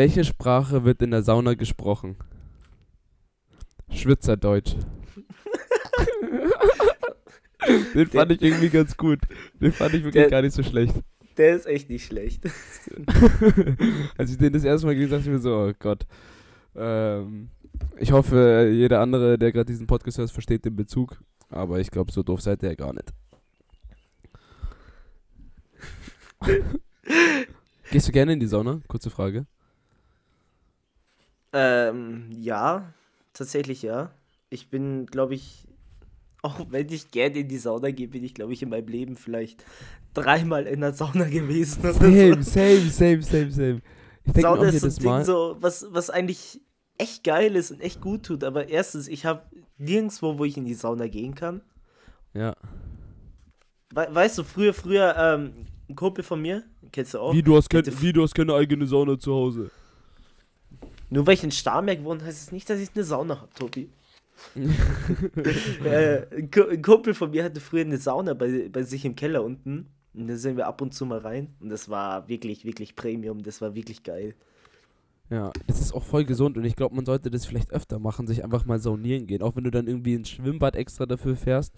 welche Sprache wird in der Sauna gesprochen? Schwitzerdeutsch. Den fand ich irgendwie ganz gut. Den fand ich wirklich Der- gar nicht so schlecht. Der ist echt nicht schlecht. Als ich den das erste Mal gelesen habe, dachte ich mir so, oh Gott. Ähm, ich hoffe, jeder andere, der gerade diesen Podcast hört, versteht den Bezug. Aber ich glaube, so doof seid ihr ja gar nicht. Gehst du gerne in die Sauna? Kurze Frage. Ähm, ja, tatsächlich ja. Ich bin, glaube ich, auch wenn ich gerne in die Sauna gehe, bin ich, glaube ich, in meinem Leben vielleicht dreimal in der Sauna gewesen. Same, so. same, same, same, same. Ich denke Sauna ist so ein Ding, Mal. so, was, was eigentlich echt geil ist und echt gut tut. Aber erstens, ich habe nirgendwo, wo ich in die Sauna gehen kann. Ja. We weißt du, früher, früher, ähm, ein Kumpel von mir, kennst du auch, Wie du, hast kein, Bitte. wie du hast keine eigene Sauna zu Hause. Nur weil ich in Starnberg wohne, heißt es nicht, dass ich eine Sauna habe, Tobi. äh, ein, Ku- ein Kumpel von mir hatte früher eine Sauna bei, bei sich im Keller unten. Und da sind wir ab und zu mal rein. Und das war wirklich, wirklich Premium. Das war wirklich geil. Ja, das ist auch voll gesund und ich glaube, man sollte das vielleicht öfter machen, sich einfach mal saunieren gehen, auch wenn du dann irgendwie ins Schwimmbad extra dafür fährst.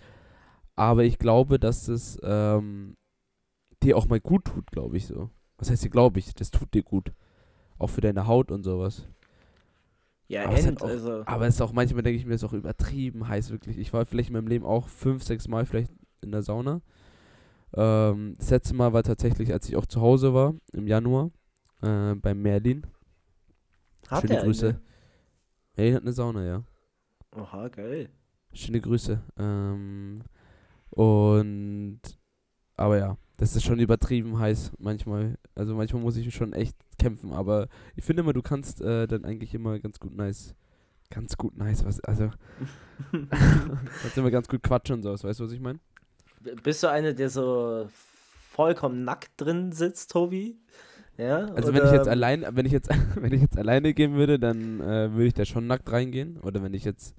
Aber ich glaube, dass das ähm, dir auch mal gut tut, glaube ich so. Was heißt dir, glaube ich? Das tut dir gut. Auch für deine Haut und sowas. Ja, Aber es, end, hat auch, also. aber es ist auch manchmal, denke ich mir, ist auch übertrieben heiß, wirklich. Ich war vielleicht in meinem Leben auch fünf, sechs Mal vielleicht in der Sauna. Ähm, das letzte Mal war tatsächlich, als ich auch zu Hause war, im Januar, äh, bei Merlin. Hat Schöne Grüße. eine? Merlin hat eine Sauna, ja. Oha, geil. Schöne Grüße. Ähm, und aber ja, das ist schon übertrieben heiß manchmal. Also manchmal muss ich schon echt kämpfen, aber ich finde immer, du kannst äh, dann eigentlich immer ganz gut nice, ganz gut nice, was, also kannst immer ganz gut quatschen und sowas, weißt du, was ich meine? Bist du einer, der so vollkommen nackt drin sitzt, Tobi? Ja? Also wenn ich jetzt allein, wenn ich jetzt, wenn ich jetzt alleine gehen würde, dann äh, würde ich da schon nackt reingehen. Oder wenn ich jetzt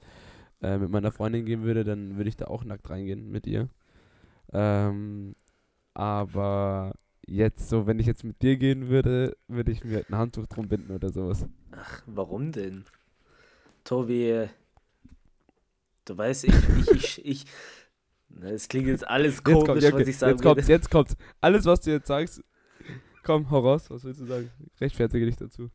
äh, mit meiner Freundin gehen würde, dann würde ich da auch nackt reingehen mit ihr. Ähm, aber jetzt so, wenn ich jetzt mit dir gehen würde, würde ich mir halt ein Handtuch drum binden oder sowas. Warum denn? Tobi, äh, du weißt, ich, ich, ich, ich es klingt jetzt alles Jetzt komisch, kommt, ja, was okay, ich sagen jetzt kommt's, würde. jetzt kommt's. Alles, was du jetzt sagst, komm, hau raus, was willst du sagen? Rechtfertige dich dazu.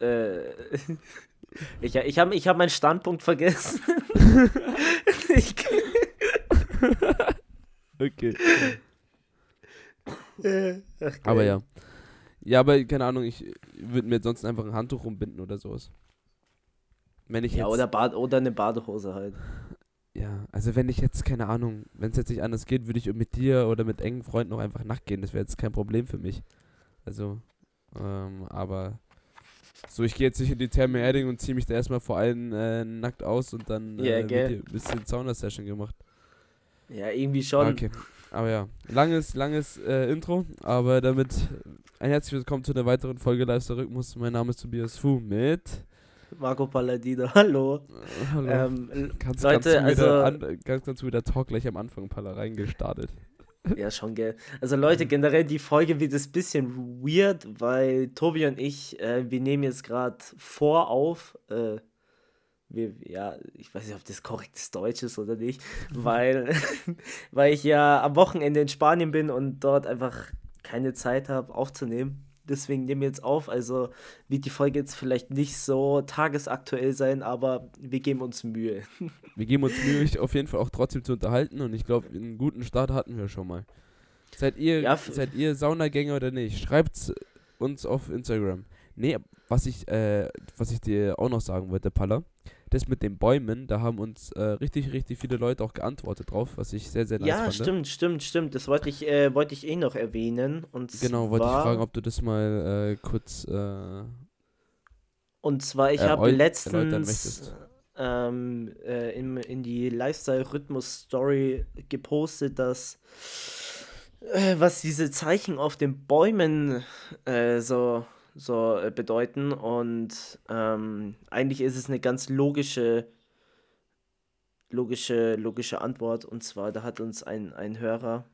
Äh, ich ich habe ich hab meinen Standpunkt vergessen. ich, Okay. äh, ach, Aber ja. Ja, aber keine Ahnung, ich würde mir sonst einfach ein Handtuch rumbinden oder sowas. Wenn ich Ja, jetzt, oder, Bad, oder eine Badehose halt. ja, also wenn ich jetzt, keine Ahnung, wenn es jetzt nicht anders geht, würde ich mit dir oder mit engen Freunden auch einfach nackt gehen. Das wäre jetzt kein Problem für mich. Also, ähm, aber so, ich gehe jetzt nicht in die Therme Erding und ziehe mich da erstmal vor allen äh, nackt aus und dann äh, gell. wird hier ein bisschen Sauna-Session gemacht. Ja, irgendwie schon. Okay. Aber ja, langes, langes äh, Intro, aber damit ein herzliches Willkommen zu einer weiteren Folge Lifestyle Rhythmus. Mein Name ist Tobias Fu mit. Marco Palladino, hallo. Äh, hallo. Ähm, kannst, Leute, kannst also- an, ganz, ganz wieder Talk gleich am Anfang Palla reingestartet. Ja, schon, gell. Also Leute, generell die Folge wird ein bisschen weird, weil Tobi und ich, äh, wir nehmen jetzt gerade vor auf, äh, wir, ja, ich weiß nicht, ob das korrektes Deutsch ist oder nicht, weil, weil ich ja am Wochenende in Spanien bin und dort einfach keine Zeit habe aufzunehmen. Deswegen nehmen wir jetzt auf, also wird die Folge jetzt vielleicht nicht so tagesaktuell sein, aber wir geben uns Mühe. Wir geben uns Mühe, euch auf jeden Fall auch trotzdem zu unterhalten und ich glaube, einen guten Start hatten wir schon mal. Seid ihr, Ja, seid ihr Saunagänger oder nicht? Schreibt's uns auf Instagram. Nee, was ich, äh, was ich dir auch noch sagen wollte, Palla, das mit den Bäumen, da haben uns äh, richtig, richtig viele Leute auch geantwortet drauf, was ich sehr, sehr nice ja, fand. stimmt, stimmt, stimmt. Das wollte ich, äh, wollte ich eh noch erwähnen. Und Genau, wollte ich fragen, ob du das mal äh, kurz äh, Und zwar, ich habe letztens ähm, äh, in, in die Lifestyle-Rhythmus-Story gepostet, dass äh, was diese Zeichen auf den Bäumen so, so äh, bedeuten. Und ähm, eigentlich ist es eine ganz logische, logische, logische Antwort. Und zwar, da hat uns ein, ein Hörer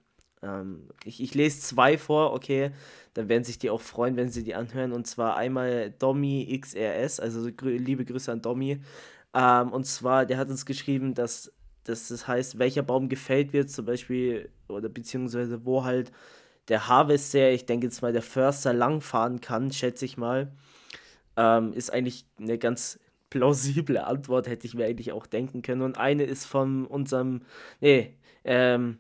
Ähm, ich, ich lese zwei vor, okay, dann werden sich die auch freuen, wenn sie die anhören. Und zwar einmal Domi XRS, also grü liebe Grüße an Domi. Ähm, und zwar, der hat uns geschrieben, dass, dass das heißt, welcher Baum gefällt wird, zum Beispiel, oder beziehungsweise wo halt der Harvester, ich denke jetzt mal der Förster langfahren kann, schätze ich mal. Ähm, ist eigentlich eine ganz plausible Antwort, hätte ich mir eigentlich auch denken können. Und eine ist von unserem, nee, ähm,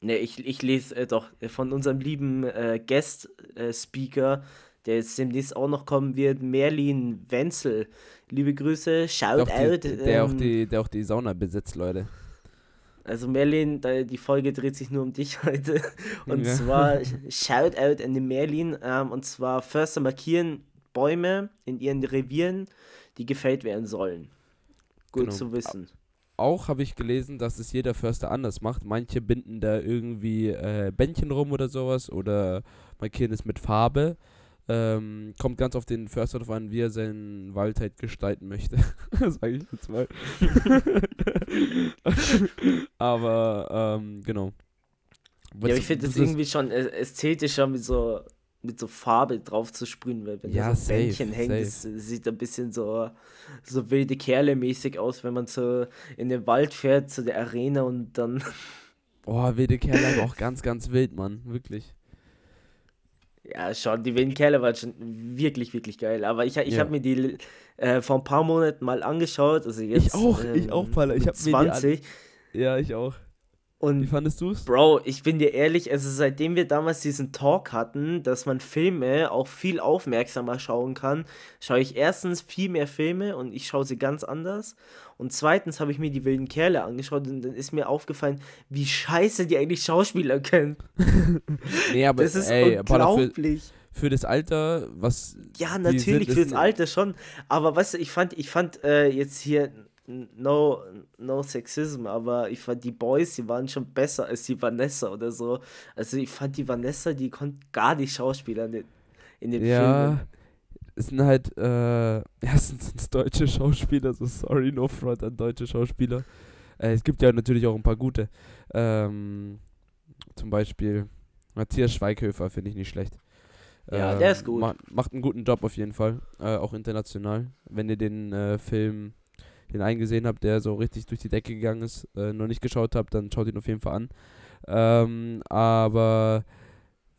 nee, ich, ich lese äh, doch von unserem lieben äh, Guest-Speaker, äh, der jetzt demnächst auch noch kommen wird, Merlin Wenzel. Liebe Grüße, shout der out. Die, der, ähm, auch die, der auch die Sauna besitzt, Leute. Also Merlin, die Folge dreht sich nur um dich heute. Und Ja. zwar shout out an den Merlin. Ähm, und zwar Förster markieren Bäume in ihren Revieren, die gefällt werden sollen. Gut Genau. zu wissen. Auch habe ich gelesen, dass es jeder Förster anders macht. Manche binden da irgendwie äh, Bändchen rum oder sowas oder markieren es mit Farbe. Ähm, kommt ganz auf den Förster drauf an, wie er seinen Wald halt gestalten möchte. Sage ich jetzt mal. Aber ähm, genau. Ja, aber ich finde es irgendwie schon ästhetischer mit so mit so Farbe drauf zu sprühen, weil wenn Ja, da so safe, Bändchen hängt, das safe. sieht ein bisschen so, so wilde Kerle mäßig aus, wenn man so in den Wald fährt, zu der Arena und dann Oh, wilde Kerle, aber auch ganz, ganz wild, Mann. Wirklich. Ja, schon, die wilden Kerle waren schon wirklich, wirklich geil. Aber ich, ich Ja. habe mir die äh, vor ein paar Monaten mal angeschaut. Also jetzt, Ich auch, ich auch, Paula. Ich mit hab mir die an- 20. Ja, ich auch. Wie Und fandest du's? Bro, ich bin dir ehrlich, also seitdem wir damals diesen Talk hatten, dass man Filme auch viel aufmerksamer schauen kann, schaue ich erstens viel mehr Filme und ich schaue sie ganz anders. Und zweitens habe ich mir die wilden Kerle angeschaut und dann ist mir aufgefallen, wie scheiße die eigentlich Schauspieler können. Nee, aber Das ist ey, für, unglaublich. für das Alter, was. Ja, natürlich, sind, fürs ein- Alter schon. Aber weißt du, ich fand, ich fand äh, jetzt hier no, no Sexism, aber ich fand die Boys, die waren schon besser als die Vanessa oder so. Also ich fand die Vanessa, die konnte gar nicht Schauspieler in, in den Ja, Filmen. es sind halt, äh, erstens sind es deutsche Schauspieler, so sorry, no front an deutsche Schauspieler. Äh, es gibt ja natürlich auch ein paar gute. Ähm, zum Beispiel Matthias Schweighöfer finde ich nicht schlecht. Ja, der ist gut. ma- macht einen guten Job auf jeden Fall, äh, auch international. Wenn ihr den äh, Film, den eingesehen habt, der so richtig durch die Decke gegangen ist, äh, noch nicht geschaut habt, dann schaut ihn auf jeden Fall an. Ähm, aber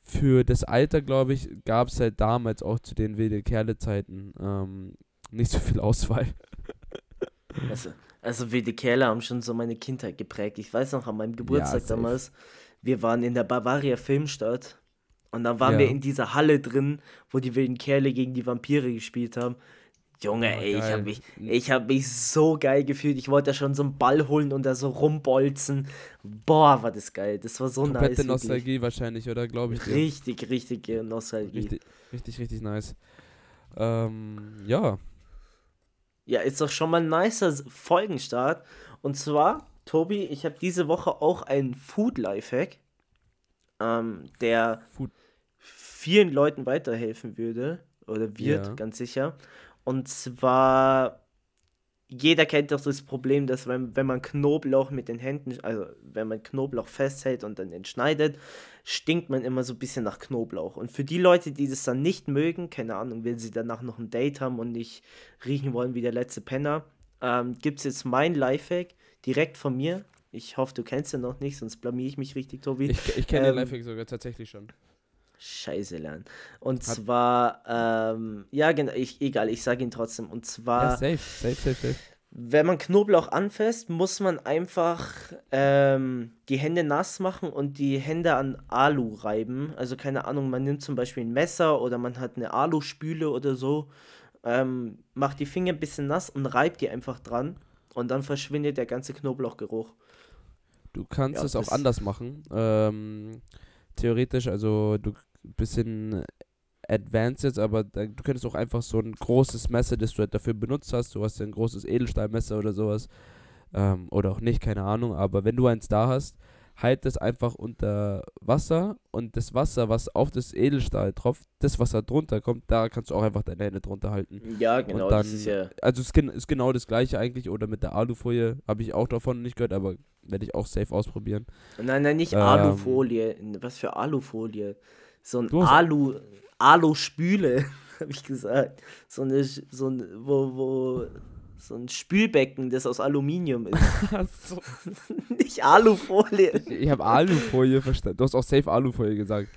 für das Alter, glaube ich, gab es halt damals auch zu den wilde Kerle-Zeiten ähm, nicht so viel Auswahl. Also, also wilde Kerle haben schon so meine Kindheit geprägt. Ich weiß noch, an meinem Geburtstag safe. damals, wir waren in der Bavaria Filmstadt und dann waren wir Ja. in dieser Halle drin, wo die wilden Kerle gegen die Vampire gespielt haben. Junge, Oh, ey, ich habe mich, ich hab mich so geil gefühlt. Ich wollte da schon so einen Ball holen und da so rumbolzen. Boah, war das geil. Das war so nice. Komplette wirklich. Nostalgie wahrscheinlich, oder? Glaube ich. Richtig, richtige Nostalgie. Richtig, richtig, richtig nice. Ähm, ja. Ja, ist doch schon mal ein nicer Folgenstart. Und zwar, Tobi, ich habe diese Woche auch einen Food Lifehack, ähm, der Food- vielen Leuten weiterhelfen würde oder wird, Ja. ganz sicher. Und zwar, jeder kennt doch das Problem, dass wenn, wenn man Knoblauch mit den Händen, also wenn man Knoblauch festhält und dann entschneidet, stinkt man immer so ein bisschen nach Knoblauch. Und für die Leute, die das dann nicht mögen, keine Ahnung, wenn sie danach noch ein Date haben und nicht riechen wollen wie der letzte Penner, ähm, gibt es jetzt mein Lifehack direkt von mir. Ich hoffe, du kennst ihn noch nicht, sonst blamier ich mich richtig, Tobi. Ich, ich kenne Ähm, den Lifehack sogar tatsächlich schon. Scheiße lernen. Und Hat- zwar, ähm, ja, genau, ich, egal, ich sage ihn trotzdem. Und Ja, zwar, safe, safe, safe, safe. wenn man Knoblauch anfasst, muss man einfach ähm, die Hände nass machen und die Hände an Alu reiben. Also keine Ahnung, man nimmt zum Beispiel ein Messer oder man hat eine Aluspüle oder so, ähm, macht die Finger ein bisschen nass und reibt die einfach dran. Und dann verschwindet der ganze Knoblauchgeruch. Du kannst Ja, es auch anders machen. Ähm, theoretisch, also du bisschen advanced jetzt, aber da, du könntest auch einfach so ein großes Messer, das du halt dafür benutzt hast, du hast ja ein großes Edelstahlmesser oder sowas, ähm, oder auch nicht, keine Ahnung, aber wenn du eins da hast, halt das einfach unter Wasser und das Wasser, was auf das Edelstahl tropft, das, was da drunter kommt, da kannst du auch einfach deine Hände drunter halten. Ja, genau, dann, das ist ja. Also es ist, ist genau das gleiche eigentlich, oder mit der Alufolie, habe ich auch davon nicht gehört, aber werde ich auch safe ausprobieren. Nein, nein, nicht Ähm. Alufolie. Was für Alufolie? So ein Alu, Alu-Spüle, habe ich gesagt. So eine, so ein, wo, wo, so ein Spülbecken, das aus Aluminium ist. Achso. nicht Alufolie. Ich habe Alufolie verstanden. Du hast auch safe Alufolie gesagt.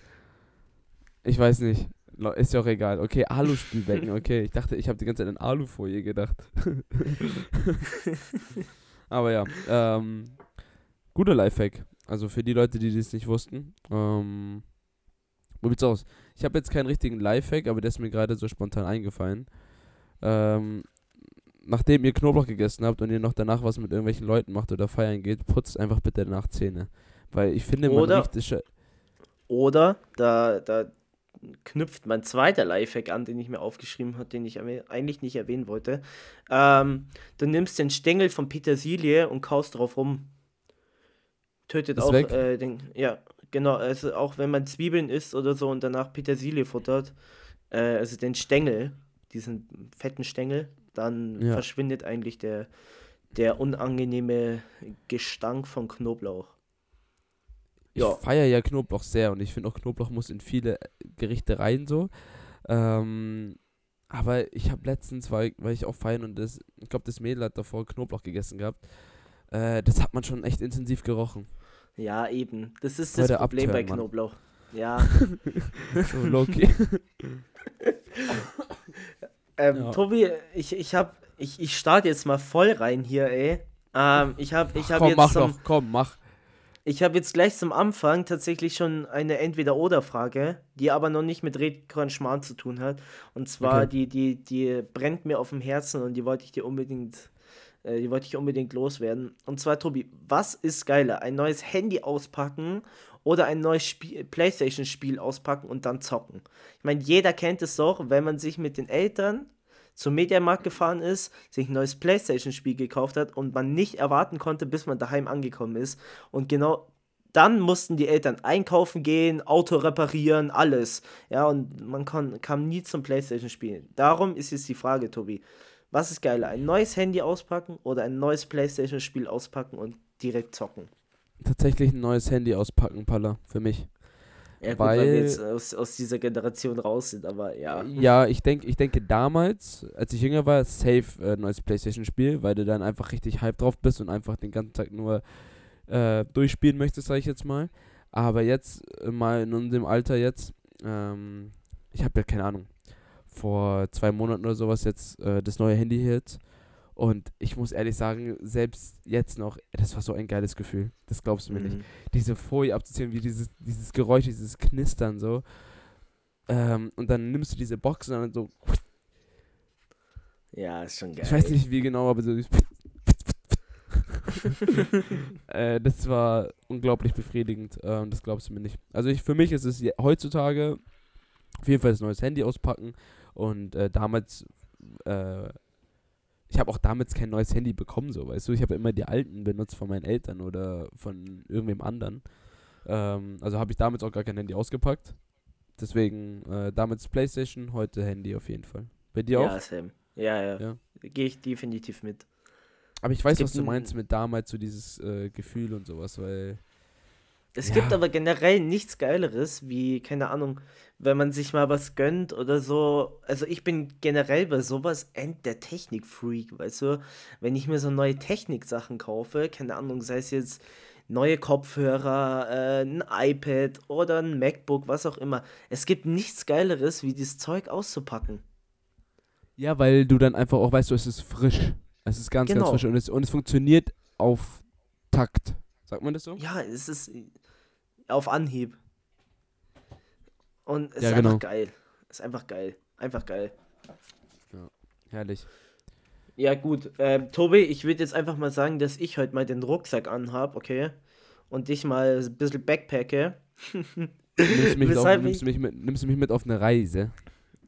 Ich weiß nicht. Ist ja auch egal. Okay, Aluspülbecken. Okay, ich dachte, ich habe die ganze Zeit an Alufolie gedacht. Aber ja, ähm, guter Lifehack. Also für die Leute, die das nicht wussten. Ähm, wo sieht's aus? Ich habe jetzt keinen richtigen Lifehack, aber der ist mir gerade so spontan eingefallen. Ähm, nachdem ihr Knoblauch gegessen habt und ihr noch danach was mit irgendwelchen Leuten macht oder feiern geht, putzt einfach bitte danach Zähne. Weil ich finde, man Oder- riecht es Oder, da, da knüpft mein zweiter Lifehack an, den ich mir aufgeschrieben habe, den ich eigentlich nicht erwähnen wollte. Ähm, du nimmst den Stängel von Petersilie und kaust drauf rum. Tötet Ist auch weg? äh, den, ja, genau, also auch wenn man Zwiebeln isst oder so und danach Petersilie futtert, äh, also den Stängel, diesen fetten Stängel, dann Ja. verschwindet eigentlich der, der unangenehme Gestank von Knoblauch. Ich Ja. feiere ja Knoblauch sehr und ich finde auch Knoblauch muss in viele Gerichte rein so. Ähm, aber ich habe letztens, weil, weil ich auch feiern und das, ich glaube, das Mädel hat davor Knoblauch gegessen gehabt. Äh, das hat man schon echt intensiv gerochen. Ja, eben. Das ist das Heute Problem bei abtören, Mann. Knoblauch. Ja. So Loki. Ähm, Ja. Tobi, ich, ich hab, ich, ich starte jetzt mal voll rein hier, ey. Ähm, ich habe ich hab komm, jetzt mach zum, doch, komm, mach. ich habe jetzt gleich zum Anfang tatsächlich schon eine Entweder-Oder-Frage, die aber noch nicht mit Redkorn Schmarrn zu tun hat. Und zwar, Okay. die, die, die brennt mir auf dem Herzen und die wollte ich dir unbedingt, äh, die wollte ich unbedingt loswerden. Und zwar, Tobi, was ist geiler? Ein neues Handy auspacken oder ein neues Spiel, Playstation-Spiel auspacken und dann zocken? Ich meine, jeder kennt es doch, wenn man sich mit den Eltern zum Mediamarkt gefahren ist, sich ein neues Playstation-Spiel gekauft hat und man nicht erwarten konnte, bis man daheim angekommen ist. Und genau dann mussten die Eltern einkaufen gehen, Auto reparieren, alles. Ja, und man kam nie zum Playstation-Spielen. Darum ist jetzt die Frage, Tobi. Was ist geiler? Ein neues Handy auspacken oder ein neues Playstation-Spiel auspacken und direkt zocken? Tatsächlich ein neues Handy auspacken, Palla, für mich. Ja, gut, weil, wir Weil- jetzt aus, aus dieser Generation raus sind, aber ja. Ja, ich denke, ich denke damals, als ich jünger war, safe äh, neues Playstation-Spiel, weil du dann einfach richtig hype drauf bist und einfach den ganzen Tag nur äh, durchspielen möchtest, sag ich jetzt mal. Aber jetzt, äh, mal in unserem Alter jetzt, ähm, ich habe ja keine Ahnung, vor zwei Monaten oder sowas jetzt äh, das neue Handy jetzt. Und ich muss ehrlich sagen, selbst jetzt noch, das war so ein geiles Gefühl. Das glaubst du mir nicht Mhm. diese Folie abzuziehen, wie dieses, dieses Geräusch, dieses Knistern so. Ähm, und dann nimmst du diese Box und dann so, Ja, ist schon geil. ich weiß nicht wie genau, aber so. äh, das war unglaublich befriedigend. Ähm, das glaubst du mir nicht. Also ich, für mich ist es heutzutage auf jeden Fall das neues Handy auspacken. Und äh, damals, äh, ich habe auch damals kein neues Handy bekommen, so weißt du. Ich habe immer die alten benutzt von meinen Eltern oder von irgendwem anderen. Ähm, also habe ich damals auch gar kein Handy ausgepackt. Deswegen äh, damals Playstation, heute Handy auf jeden Fall. Bei dir auch? Ja, Sam. Ja, ja. Ja. Gehe ich definitiv mit. Aber ich weiß, was du ein- meinst mit damals, so dieses äh, Gefühl und sowas, weil. Es Ja. gibt aber generell nichts Geileres, wie, keine Ahnung, wenn man sich mal was gönnt oder so. Also ich bin generell bei sowas end der Technik-Freak, weißt du? Wenn ich mir so neue Technik-Sachen kaufe, keine Ahnung, sei es jetzt neue Kopfhörer, äh, ein iPad oder ein MacBook, was auch immer. Es gibt nichts Geileres, wie dieses Zeug auszupacken. Ja, weil du dann einfach auch weißt, du, es ist frisch. Es ist ganz, Genau. ganz frisch und es, und es funktioniert auf Takt. Sagt man das so? Ja, es ist auf Anhieb. Und es Ja, ist genau. einfach geil. Es ist einfach geil. Einfach geil. Herrlich. Ja, gut. Ähm, Tobi, ich würde jetzt einfach mal sagen, dass ich heute mal den Rucksack anhab, okay? Und dich mal ein bisschen backpacke. Nimmst, mich auf, nimmst, ich- mich mit, nimmst du mich mit auf eine Reise?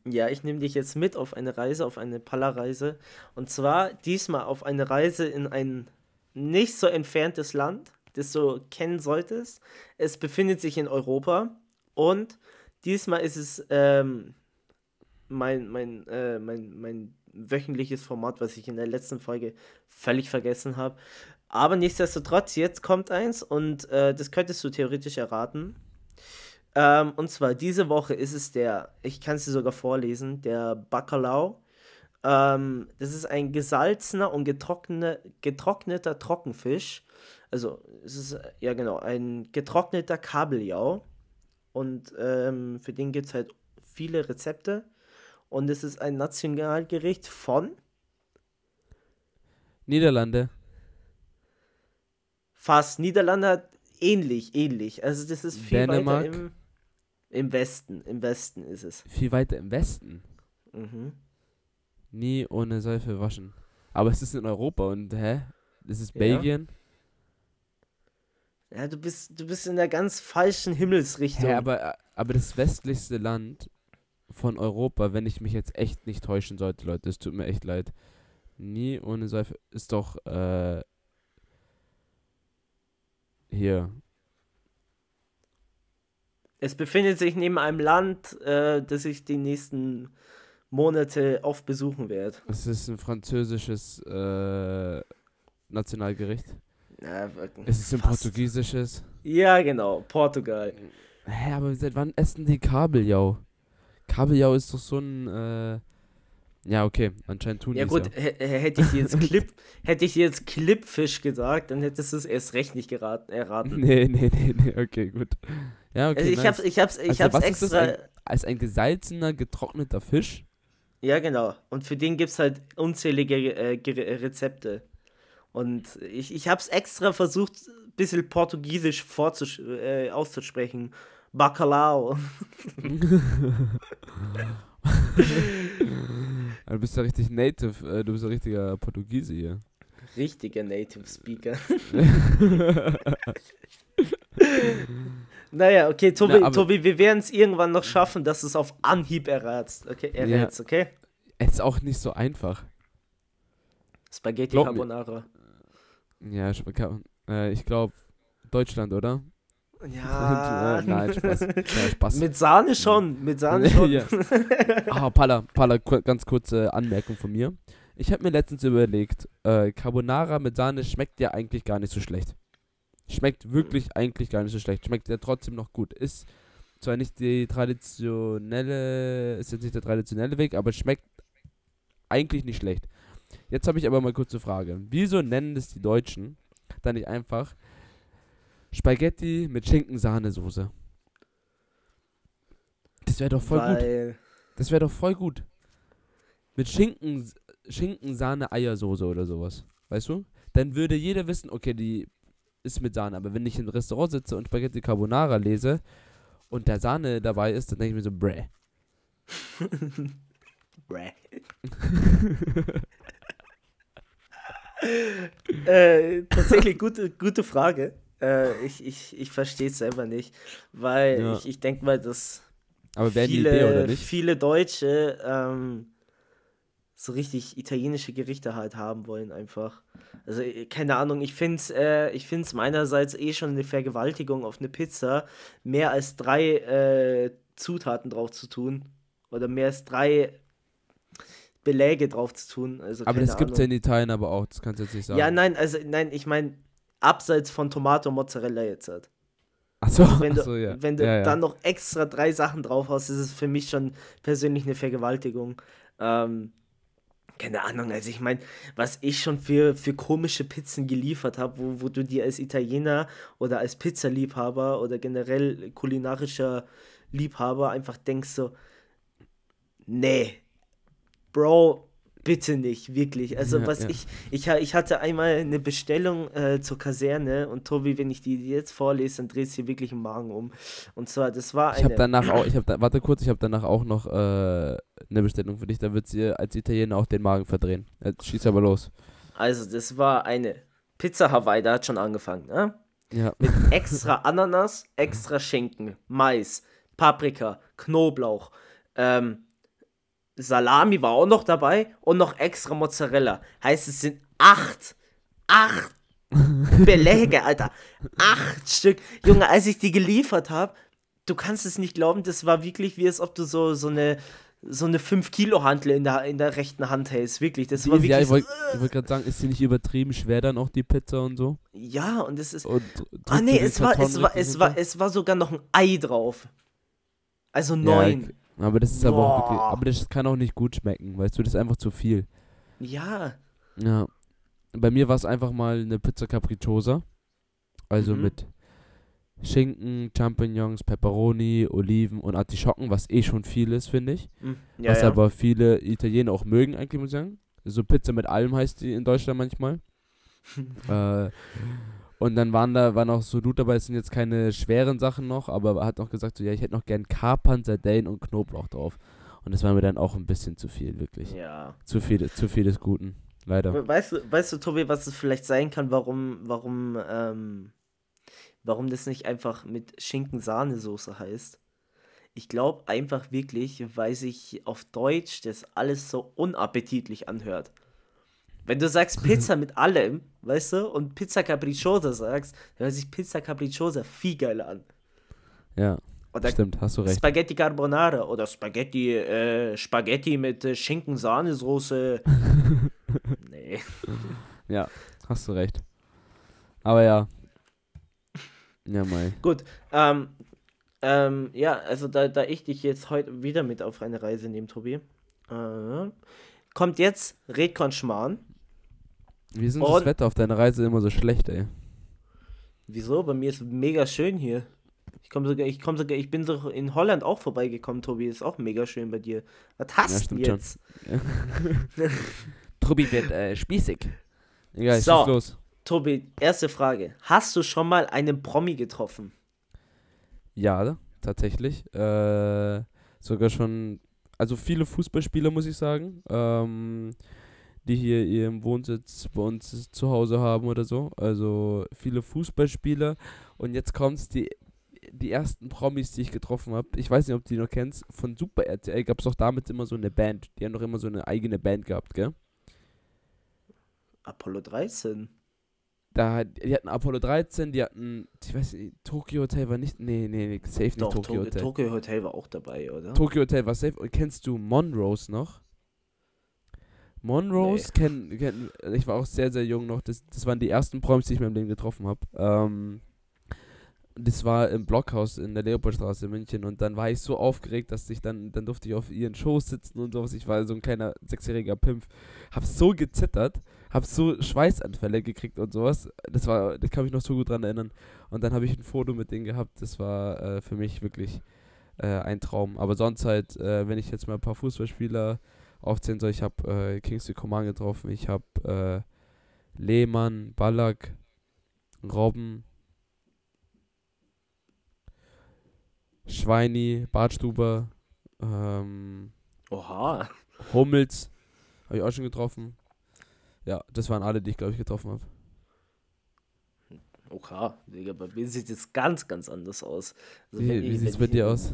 Ja, ich nehme dich jetzt mit auf eine Reise, auf eine Palla-Reise. Und zwar diesmal auf eine Reise in ein nicht so entferntes Land. Das du kennen solltest. Es befindet sich in Europa und diesmal ist es ähm, mein, mein, äh, mein, mein wöchentliches Format, was ich in der letzten Folge völlig vergessen habe. Aber nichtsdestotrotz, jetzt kommt eins und äh, das könntest du theoretisch erraten. Ähm, und zwar diese Woche ist es der, ich kann es dir sogar vorlesen, der Bacalao. Ähm, das ist ein gesalzener und getrockne, getrockneter Trockenfisch. Also es ist, ja genau, ein getrockneter Kabeljau. Und ähm, für den gibt es halt viele Rezepte. Und es ist ein Nationalgericht von Niederlande. Fast. Niederlande hat ähnlich, ähnlich. Also das ist viel Dänemark. weiter im, im Westen. Im Westen ist es. Viel weiter im Westen. Mhm. Nie ohne Seife waschen. Aber es ist in Europa und hä? Das ist Ja. Belgien. Ja, du bist, du bist in der ganz falschen Himmelsrichtung. Hä, aber, aber das westlichste Land von Europa, wenn ich mich jetzt echt nicht täuschen sollte, Leute, es tut mir echt leid. Nie ohne Seife ist doch äh, hier. Es befindet sich neben einem Land, äh, das ich die nächsten Monate oft besuchen werde. Es ist ein französisches äh, Nationalgericht. Ja, Es ist ein fast. portugiesisches. Ja, genau, Portugal. Hä, aber seit wann essen die Kabeljau? Kabeljau ist doch so ein äh, ja, okay, anscheinend tun Ja die gut, h- h- hätte ich dir jetzt Clip, hätte ich dir jetzt Clipfisch gesagt, dann hättest du es erst recht nicht geraten, erraten. Nee, nee, nee, nee, okay, gut. Ja, okay. also ich nice. hab's, ich hab's, ich Also hab's was ist das extra. Als ein gesalzener, getrockneter Fisch. Ja, genau. Und für den gibt's halt unzählige äh, Rezepte. Und ich, ich hab's extra versucht, ein bisschen Portugiesisch vorzusch äh, auszusprechen. Bacalao. Du bist ja richtig native, äh, du bist ja richtiger Portugiese hier. Richtiger Native Speaker. Naja, okay, Tobi, Na, Tobi wir werden es irgendwann noch schaffen, dass es auf Anhieb erratst. Okay, errätst, okay? Es ist auch nicht so einfach. Spaghetti Glaub mir. Ja, ich, äh, ich glaube Deutschland, oder? Ja. Äh, Nein, Spaß. Ja, Spaß. Mit Sahne schon, mit Sahne schon. ja. Ah, Palla, Palla, ganz kurze Anmerkung von mir. Ich habe mir letztens überlegt, äh, Carbonara mit Sahne schmeckt ja eigentlich gar nicht so schlecht. Schmeckt wirklich eigentlich gar nicht so schlecht. Schmeckt ja trotzdem noch gut. Ist zwar nicht die traditionelle, ist jetzt nicht der traditionelle Weg, aber schmeckt eigentlich nicht schlecht. Jetzt habe ich aber mal kurze Frage. Wieso nennen das die Deutschen dann nicht einfach Spaghetti mit Schinken-Sahnesoße? Das wäre doch voll gut. Weil, Das wäre doch voll gut. Mit Schinken, Schinken, Sahne, Eiersoße oder sowas. Weißt du? Dann würde jeder wissen, okay, die ist mit Sahne. Aber wenn ich im Restaurant sitze und Spaghetti Carbonara lese und da Sahne dabei ist, dann denke ich mir so, bräh. Bräh. äh, tatsächlich gute, gute Frage. Äh, ich ich, ich verstehe es selber nicht, weil Ja. ich, ich denke mal, dass viele, Idee, viele Deutsche ähm, so richtig italienische Gerichte halt haben wollen einfach. Also äh, keine Ahnung, ich finde es äh, ich find's meinerseits eh schon eine Vergewaltigung auf eine Pizza, mehr als drei äh, Zutaten drauf zu tun oder mehr als drei Beläge drauf zu tun. Also Aber das gibt es ja in Italien aber auch, das kannst du jetzt nicht sagen. Ja, nein, also nein, ich meine abseits von Tomato Mozzarella jetzt halt. Achso, Wenn du, achso, ja. wenn du ja, ja. dann noch extra drei Sachen drauf hast, ist es für mich schon persönlich eine Vergewaltigung. Ähm, keine Ahnung, also ich meine, was ich schon für, für komische Pizzen geliefert habe, wo, wo du dir als Italiener oder als Pizzaliebhaber oder generell kulinarischer Liebhaber einfach denkst so, nee, Bro, bitte nicht, wirklich. Also Ja, was ja. ich, ich, ich hatte einmal eine Bestellung äh, zur Kaserne und Tobi, wenn ich die jetzt vorlese, dann dreht sie wirklich im Magen um. Und zwar, das war Ich habe eine, danach auch, ich habe da, warte kurz, ich habe danach auch noch äh, eine Bestellung für dich, da wird sie als Italiener auch den Magen verdrehen. Jetzt schieß aber los. also das war eine Pizza Hawaii, da hat schon angefangen, ne? Ja. Mit extra Ananas, extra Schinken, Mais, Paprika, Knoblauch, ähm, Salami war auch noch dabei und noch extra Mozzarella. Heißt, es sind acht, acht Beläge, Alter. Acht Stück. Junge, als ich die geliefert habe, du kannst es nicht glauben, das war wirklich wie als ob du so, so eine so eine 5 Kilo Hantel in der, in der rechten Hand hältst, wirklich. Das war wirklich ja, ich wollte so, wollt gerade sagen, ist die nicht übertrieben schwer dann auch die Pizza und so? Ja, und es ist. Und ah nee, es war, es war, es war, es war sogar noch ein Ei drauf. Also neun. Ja, aber das ist aber auch wirklich, aber das kann auch nicht gut schmecken, weißt du, das ist einfach zu viel. Ja. Ja. Bei mir war es einfach mal eine Pizza Capricciosa. Also Mhm. mit Schinken, Champignons, Pepperoni, Oliven und Artischocken, was eh schon viel ist, finde ich. Hm, Ja, was ja. aber viele Italiener auch mögen, eigentlich muss ich sagen. So Pizza mit allem heißt die in Deutschland manchmal. äh, und dann waren da waren auch so Loot dabei, es sind jetzt keine schweren Sachen noch, aber er hat noch gesagt, so, ja, ich hätte noch gern Kapern, Sardellen und Knoblauch drauf. Und das war mir dann auch ein bisschen zu viel, wirklich. ja. Zu viel, zu viel des Guten. Leider. We- Weißt du, weißt du, Tobi, was es vielleicht sein kann, warum, warum, ähm, warum das nicht einfach mit Schinken-Sahnesoße heißt? Ich glaube einfach wirklich, weil sich auf Deutsch das alles so unappetitlich anhört. Wenn du sagst Pizza mit allem, weißt du, und Pizza Capricciosa sagst, dann hört sich Pizza Capricciosa viel geiler an. Ja, Oder stimmt, hast du recht. Spaghetti Carbonara oder Spaghetti, äh, Spaghetti mit äh, Schinken-Sahnesoße. nee. Ja, hast du recht. Aber ja. Ja, Mai. Gut, ähm, ähm, ja, also da, da ich dich jetzt heute wieder mit auf eine Reise nehme, Tobi, äh, kommt jetzt Redkon Schmarrn. Wie ist denn das Wetter auf deiner Reise immer so schlecht, ey? Wieso? Bei mir ist mega schön hier. Ich komme sogar, ich komme sogar, ich bin so in Holland auch vorbeigekommen, Tobi. Ist auch mega schön bei dir. Was hast du schon. jetzt? Tobi wird äh, spießig. Egal, So. los. Tobi, erste Frage. Hast du schon mal einen Promi getroffen? Ja, tatsächlich. Äh, sogar schon, also viele Fußballspieler, muss ich sagen, ähm, die hier ihren Wohnsitz bei uns zu Hause haben oder so. Also viele Fußballspieler. Und jetzt kommt's, die, die ersten Promis, die ich getroffen habe. Ich weiß nicht, ob du die noch kennst. Von Super RTL gab es doch damit immer so eine Band. Die haben doch immer so eine eigene Band gehabt, gell? Apollo 13. Da, die hatten Apollo 13, die hatten, ich weiß nicht, Tokyo Hotel war nicht, nee, nee, nee safe nicht Doch, Tokyo Tokyo Hotel. Tokyo Hotel war auch dabei, oder? Tokyo Hotel war safe. Und kennst du Monrose noch? Monrose kenn, kenn, ich war auch sehr, sehr jung noch. Das, das waren die ersten Promis, die ich in meinem Leben getroffen habe. Ähm, das war im Blockhaus in der Leopoldstraße in München. Und dann war ich so aufgeregt, dass ich dann, dann durfte ich auf ihren Shows sitzen und sowas. Ich war so ein kleiner sechsjähriger Pimpf. Hab so gezittert, hab so Schweißanfälle gekriegt und sowas. Das war, das kann mich noch so gut dran erinnern. Und dann habe ich ein Foto mit denen gehabt. Das war äh, für mich wirklich äh, ein Traum. Aber sonst halt, äh, wenn ich jetzt mal ein paar Fußballspieler aufzählen soll, ich habe äh, Kingsley Coman getroffen, ich habe äh, Lehmann, Ballack, Robben, Schweini, Bartstuber, ähm, Oha. Hummels, habe ich auch schon getroffen. Ja, das waren alle, die ich glaube ich getroffen habe. Okay, Digga, bei mir sieht es ganz, ganz anders aus. Also Wie- wie sieht's wenn bei dir aus?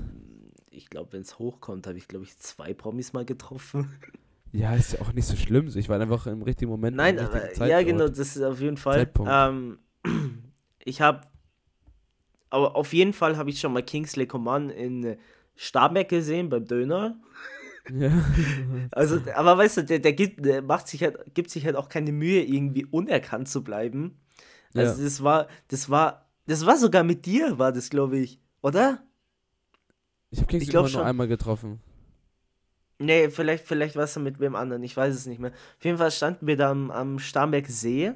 Ich glaube, wenn es hochkommt, habe ich, glaube ich, zwei Promis mal getroffen. Ja, ist ja auch nicht so schlimm. Ich war einfach im richtigen Moment. Nein, aber, ja, genau, das ist auf jeden Fall. Ähm, ich habe, aber auf jeden Fall habe ich schon mal Kingsley Coman in Starbeck gesehen beim Döner. Ja. Also, aber weißt du, der, der, gibt, der macht sich halt, gibt sich halt auch keine Mühe, irgendwie unerkannt zu bleiben. Also Ja. das war, das war, das war sogar mit dir, war das, glaube ich, oder? Ich habe Kingsley Coman nur schon. einmal getroffen. Nee, vielleicht, vielleicht war es mit wem anderen, ich weiß es nicht mehr. Auf jeden Fall standen wir da am, am Starnberg See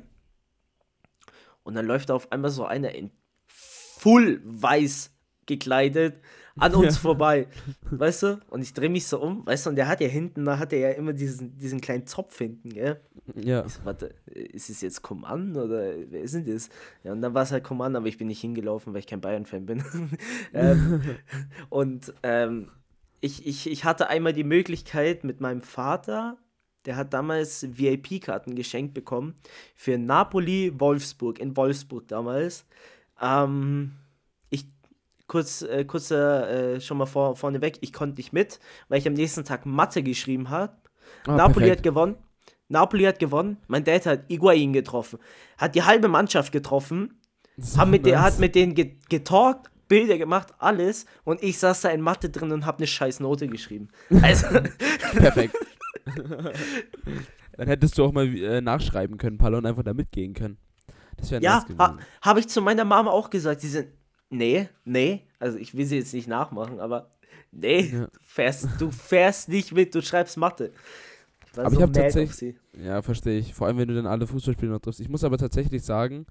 und dann läuft da auf einmal so einer in full weiß gekleidet an uns vorbei, weißt du? Und ich drehe mich so um, weißt du, und der hat ja hinten, da hat er ja immer diesen, diesen kleinen Zopf hinten, gell? Ja. Ich so, warte, ist es jetzt Command oder wer ist denn das? Ja, und dann war es halt Command, aber ich bin nicht hingelaufen, weil ich kein Bayern-Fan bin. ähm, und ähm, ich, ich, ich hatte einmal die Möglichkeit mit meinem Vater, der hat damals VIP-Karten geschenkt bekommen für Napoli-Wolfsburg, in Wolfsburg damals. Ähm, kurz, äh, kurzer, äh, schon mal vor, vorneweg, ich konnte nicht mit, weil ich am nächsten Tag Mathe geschrieben habe. Ah, Napoli perfekt. hat gewonnen. Napoli hat gewonnen. Mein Dad hat Iguain getroffen. Hat die halbe Mannschaft getroffen. So Hat mit, nice. hat mit denen ge getalkt, Bilder gemacht, alles. Und ich saß da in Mathe drin und habe eine scheiß Note geschrieben. Also, Perfekt. Dann hättest du auch mal äh, nachschreiben können, Palle, und einfach da mitgehen können. Das wäre ja, nice gewesen. ha, habe ich zu meiner Mama auch gesagt. Sie sind, nee, nee. Also ich will sie jetzt nicht nachmachen, aber nee, Ja. fährst, du fährst nicht mit, du schreibst Mathe. Aber ich hab mad auf tatsächlich- sie. Ja, verstehe ich. Vor allem, wenn du dann alle Fußballspiele noch triffst. Ich muss aber tatsächlich sagen,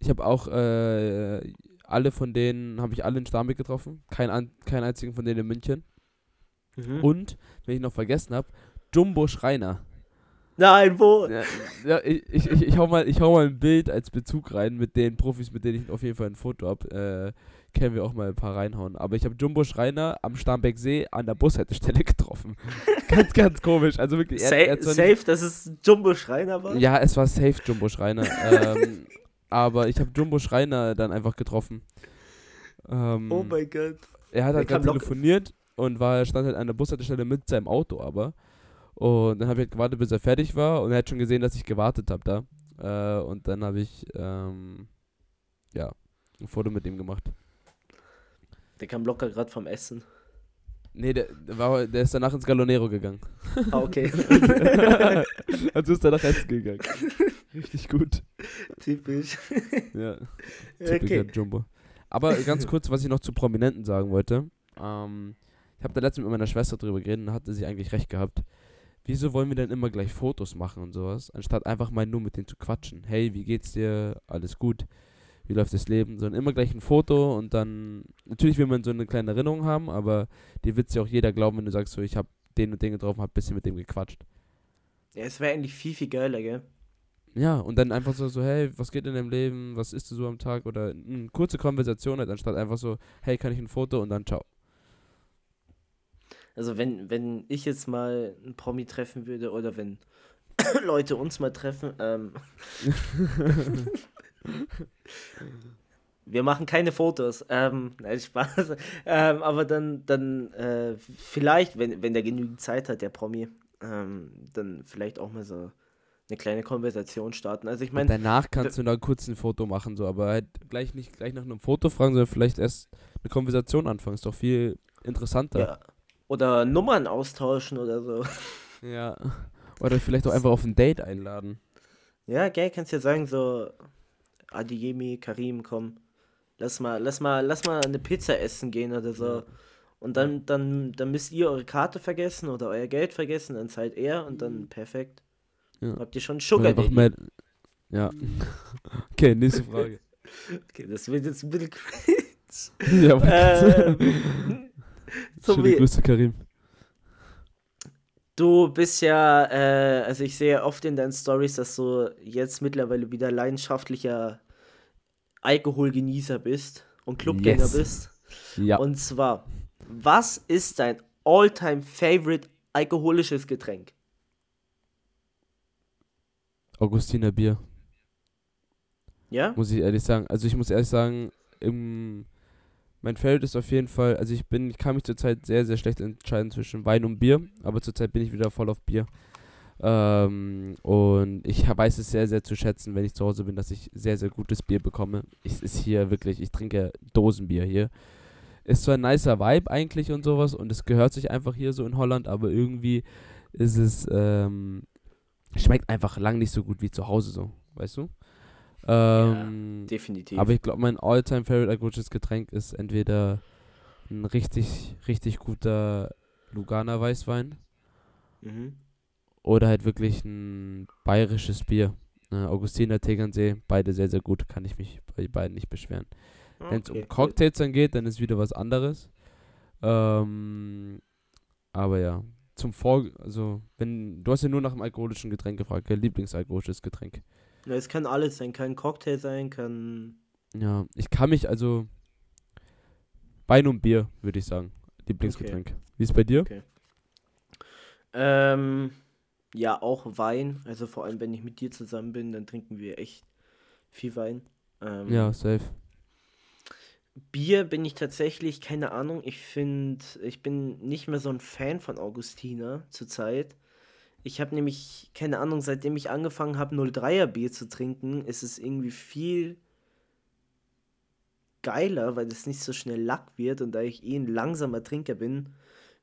ich habe auch äh, alle von denen, habe ich alle in Starnberg getroffen. Kein, an, keinen einzigen von denen in München. Mhm. Und, wenn ich noch vergessen habe, Jumbo Schreiner. Nein, wo? Ja, ja ich, ich, ich, hau mal, ich hau mal ein Bild als Bezug rein mit den Profis, mit denen ich auf jeden Fall ein Foto habe. Äh, können wir auch mal ein paar reinhauen. Aber ich habe Jumbo Schreiner am Starnbergsee an der Bushaltestelle getroffen. ganz, ganz komisch. Also wirklich. er- er nicht- safe, dass es Jumbo Schreiner war? Ja, es war safe Jumbo Schreiner. ähm, aber ich habe Jumbo Schreiner dann einfach getroffen. Ähm, Oh mein Gott. er hat halt gerade telefoniert und war, stand halt an der Bushaltestelle mit seinem Auto aber. Und dann habe ich halt gewartet, bis er fertig war und er hat schon gesehen, dass ich gewartet habe da. Äh, und dann habe ich, ähm, ja, ein Foto mit ihm gemacht. Der kam locker gerade vom Essen. Nee, der, war, der ist danach ins Galonero gegangen. Ah, okay. also ist er nach Essen gegangen. Richtig gut. Typisch. Ja. Okay. Typical Jumbo. Aber ganz kurz, was ich noch zu Prominenten sagen wollte. Ähm, ich habe da letztens mit meiner Schwester drüber geredet und hatte sie eigentlich recht gehabt. Wieso wollen wir denn immer gleich Fotos machen und sowas, anstatt einfach mal nur mit denen zu quatschen? Hey, wie geht's dir? Alles gut? Wie läuft das Leben? Sondern immer gleich ein Foto und dann. Natürlich will man so eine kleine Erinnerung haben, aber dir wird ja auch jeder glauben, wenn du sagst, so, ich habe den und den getroffen, hab ein bisschen mit dem gequatscht. Ja, es wäre eigentlich viel, viel geiler, gell? Ja, und dann einfach so, so, hey, was geht in deinem Leben? Was isst du so am Tag? Oder eine kurze Konversation, halt, anstatt einfach so, hey, kann ich ein Foto und dann ciao. Also wenn, wenn ich jetzt mal einen Promi treffen würde oder wenn Leute uns mal treffen, ähm, wir machen keine Fotos, ähm, nein, Spaß, ähm, aber dann, dann äh, vielleicht, wenn, wenn der genügend Zeit hat, der Promi, ähm, dann vielleicht auch mal so eine kleine Konversation starten. Also ich meine, danach kannst du da kurz ein Foto machen, so, aber halt gleich nicht gleich nach einem Foto fragen, sondern vielleicht erst eine Konversation anfangen. Ist doch viel interessanter. ja, oder Nummern austauschen oder so. Ja. Oder vielleicht auch einfach auf ein Date einladen. Ja, gell, kannst ja sagen so, Adiyemi, Karim, komm, lass mal, lass mal, lass mal eine Pizza essen gehen oder so. Und dann, dann, dann müsst ihr eure Karte vergessen oder euer Geld vergessen, dann zahlt er und dann perfekt. Ja. Habt ihr schon Sugar Daddy. mehr, Ja. okay, nächste Frage. Okay, das wird jetzt ein bisschen cringe. ja, ähm, so Schöne Grüße, Karim. du bist ja, äh, also ich sehe oft in deinen Stories, dass du jetzt mittlerweile wieder leidenschaftlicher Alkoholgenießer bist und Clubgänger Yes. bist. Ja. Und zwar, was ist dein all-time favorite alkoholisches Getränk? Augustiner Bier. Ja? muss ich ehrlich sagen. Also ich muss ehrlich sagen, im, mein Feld ist auf jeden Fall, also ich bin, ich kann mich zurzeit sehr, sehr schlecht entscheiden zwischen Wein und Bier, aber zurzeit bin ich wieder voll auf Bier. Ähm, und ich weiß es sehr, sehr zu schätzen, wenn ich zu Hause bin, dass ich sehr, sehr gutes Bier bekomme. Ich ist hier wirklich, ich trinke Dosenbier hier. Ist zwar ein nicer Vibe eigentlich und sowas und es gehört sich einfach hier so in Holland, aber irgendwie ist es, ähm, schmeckt einfach lang nicht so gut wie zu Hause so, weißt du? Ähm, Definitiv. aber ich glaube, mein all-time favorite alkoholisches Getränk ist entweder ein richtig, richtig guter Lugana Weißwein mhm. oder halt wirklich ein bayerisches Bier. Äh, Augustiner Tegernsee, beide sehr, sehr gut, kann ich mich bei beiden nicht beschweren. Wenn es Okay, um Cocktails dann geht, dann ist wieder was anderes. Ähm, aber ja, zum Vor... Also, wenn... Du hast ja nur nach einem alkoholischen Getränk gefragt? Lieblingsalkoholisches Getränk. Ja, es kann alles sein, kann Cocktail sein, kann. Ja, ich kann mich also. Wein und Bier, würde ich sagen. Lieblingsgetränk. Wie ist bei dir? Okay. Ähm, ja, auch Wein. Also vor allem, wenn ich mit dir zusammen bin, dann trinken wir echt viel Wein. Ähm, Ja, safe. Bier bin ich tatsächlich, keine Ahnung, ich finde, ich bin nicht mehr so ein Fan von Augustiner zurzeit. Ich habe nämlich, keine Ahnung, seitdem ich angefangen habe, 03er Bier zu trinken, ist es irgendwie viel geiler, weil es nicht so schnell lack wird und da ich eh ein langsamer Trinker bin,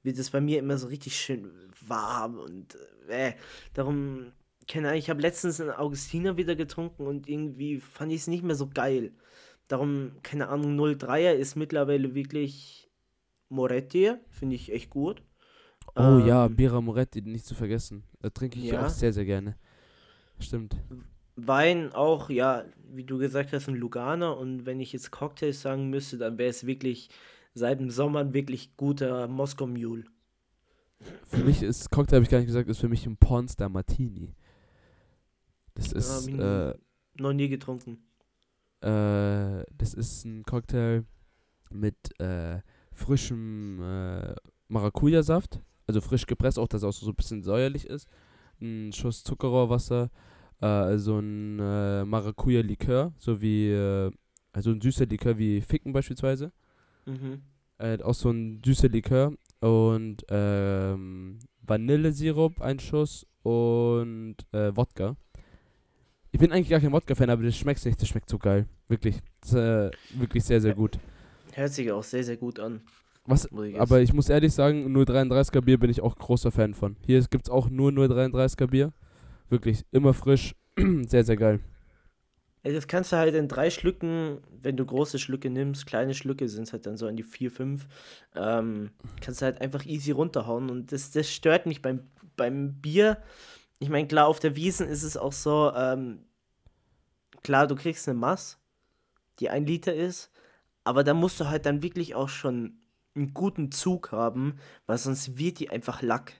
wird es bei mir immer so richtig schön warm und äh, darum, keine Ahnung, ich habe letztens einen Augustiner wieder getrunken und irgendwie fand ich es nicht mehr so geil. Darum, keine Ahnung, 03er ist mittlerweile wirklich Moretti, finde ich echt gut. Oh Ähm, ja, Bira Moretti, nicht zu vergessen. Da trinke ich Ja. auch sehr, sehr gerne. Stimmt. Wein auch, ja, wie du gesagt hast, ein Lugana. Und wenn ich jetzt Cocktails sagen müsste, dann wäre es wirklich seit dem Sommer ein wirklich guter Moskau Mule. Für mich ist, Cocktail habe ich gar nicht gesagt, ist für mich ein Pornstar Martini. Das ist, hab ich äh, Noch nie getrunken. äh, das ist ein Cocktail mit äh, frischem äh, Maracuja-Saft, also frisch gepresst, auch dass er auch so ein bisschen säuerlich ist. Ein Schuss Zuckerrohrwasser, äh, so ein äh, Maracuja-Likör, so wie, äh, also ein süßer Likör wie Ficken beispielsweise. Mhm. auch so ein süßer Likör und ähm, Vanillesirup, ein Schuss und äh, Wodka. Ich bin eigentlich gar kein Wodka-Fan, aber das schmeckt nicht, das schmeckt so geil. Wirklich. Das, äh, wirklich sehr, sehr gut. Hört sich auch sehr, sehr gut an. Was, aber ich muss ehrlich sagen, 033er Bier bin ich auch großer Fan von. Hier gibt es auch nur 033er Bier. Wirklich, immer frisch. sehr, sehr geil. Ey, das kannst du halt in drei Schlücken, wenn du große Schlücke nimmst, kleine Schlücke sind es halt dann so an die 4, 5, ähm, kannst du halt einfach easy runterhauen und das, das stört mich beim, beim Bier. Ich meine, klar, auf der Wiesen ist es auch so, ähm, klar, du kriegst eine Mass, die ein Liter ist, aber da musst du halt dann wirklich auch schon einen guten Zug haben, weil sonst wird die einfach Lack.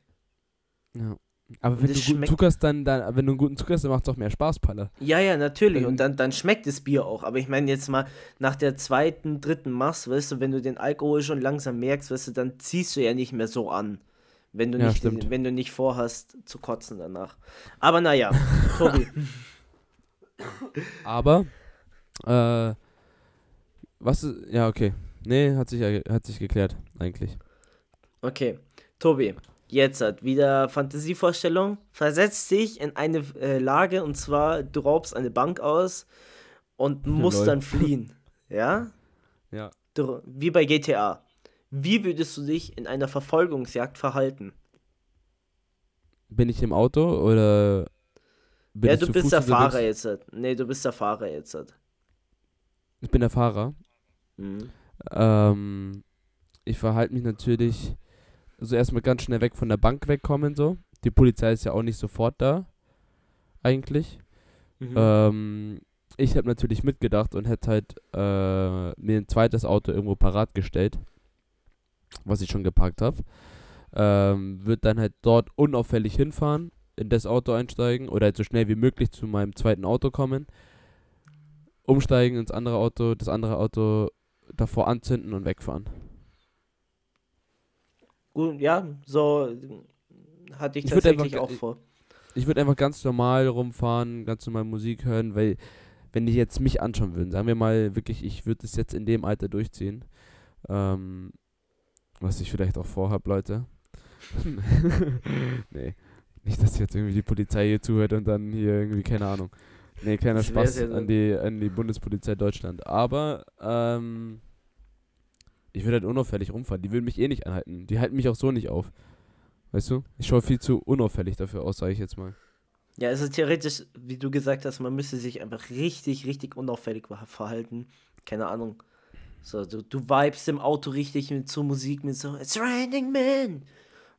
Ja. Aber Und wenn du guten Zug hast, dann, dann, wenn du einen guten Zug hast, dann macht es auch mehr Spaß, Palle. Ja, ja, natürlich. Und dann, dann schmeckt das Bier auch. Aber ich meine jetzt mal, nach der zweiten, dritten Mass, weißt du, wenn du den Alkohol schon langsam merkst, weißt du, dann ziehst du ja nicht mehr so an. Wenn du, Ja, nicht, stimmt. wenn du nicht vorhast zu kotzen danach. Aber naja, Tobi. Aber, äh, was ist, ja, okay. Nee, hat sich, ja- hat sich geklärt, eigentlich. Okay, Tobi, jetzt hat wieder Fantasievorstellung. Versetz dich in eine äh, Lage und zwar, du raubst eine Bank aus und musst lol. dann fliehen. Ja? Ja. Du, wie bei GTA. Wie würdest du dich in einer Verfolgungsjagd verhalten? Bin ich im Auto oder bin ja, ich du bist Fuß der? Fahrer jetzt. Nee, du bist der Fahrer jetzt. Ich bin der Fahrer. Mhm. Ähm, ich verhalte mich natürlich so erstmal ganz schnell weg von der Bank wegkommen, so. Die Polizei ist ja auch nicht sofort da, eigentlich. Mhm. Ähm, ich habe natürlich mitgedacht und hätte halt äh, mir ein zweites Auto irgendwo parat gestellt, was ich schon geparkt habe. Ähm, wird dann halt dort unauffällig hinfahren, in das Auto einsteigen oder halt so schnell wie möglich zu meinem zweiten Auto kommen, umsteigen ins andere Auto, das andere Auto davor anzünden und wegfahren. Gut, ja, so hatte ich, Ich tatsächlich einfach- auch vor. Ich würde einfach ganz normal rumfahren, ganz normal Musik hören, weil wenn die jetzt mich anschauen würden, sagen wir mal wirklich, ich würde es jetzt in dem Alter durchziehen, ähm, was ich vielleicht auch vorhab, Leute. nee, nicht, dass jetzt irgendwie die Polizei hier zuhört und dann hier irgendwie, keine Ahnung. Nee, kleiner Spaß ja an die, an die Bundespolizei Deutschland. Aber, ähm, ich würde halt unauffällig rumfahren. Die würden mich eh nicht anhalten. Die halten mich auch so nicht auf. Weißt du? Ich schaue viel zu unauffällig dafür aus, sage ich jetzt mal. Ja, es ist theoretisch, wie du gesagt hast, man müsste sich einfach richtig, richtig unauffällig ver- verhalten. Keine Ahnung. So, du, du vibest im Auto richtig mit so Musik, mit so It's raining men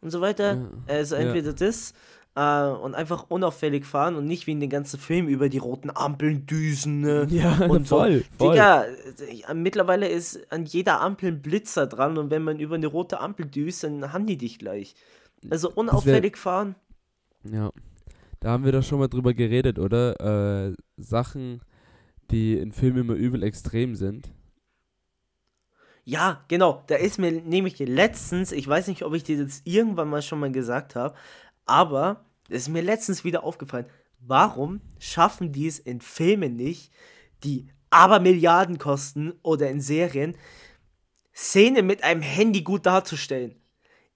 und so weiter. Ja, Also ja. entweder das äh, und einfach unauffällig fahren und nicht wie in den ganzen Filmen über die roten Ampeln düsen. Ne? Ja, Und so. voll, voll. Digga, äh, mittlerweile ist an jeder Ampel ein Blitzer dran und wenn man über eine rote Ampel düst, dann haben die dich gleich. Also unauffällig fahren. Ja. Da haben wir doch schon mal drüber geredet, oder? Äh, Sachen, die in Filmen immer übel extrem sind. Ja, genau. Da ist mir nämlich letztens, ich weiß nicht, ob ich dir das irgendwann mal schon mal gesagt habe, aber es ist mir letztens wieder aufgefallen. Warum schaffen die es in Filmen nicht, die aber Milliarden kosten oder in Serien, Szene mit einem Handy gut darzustellen?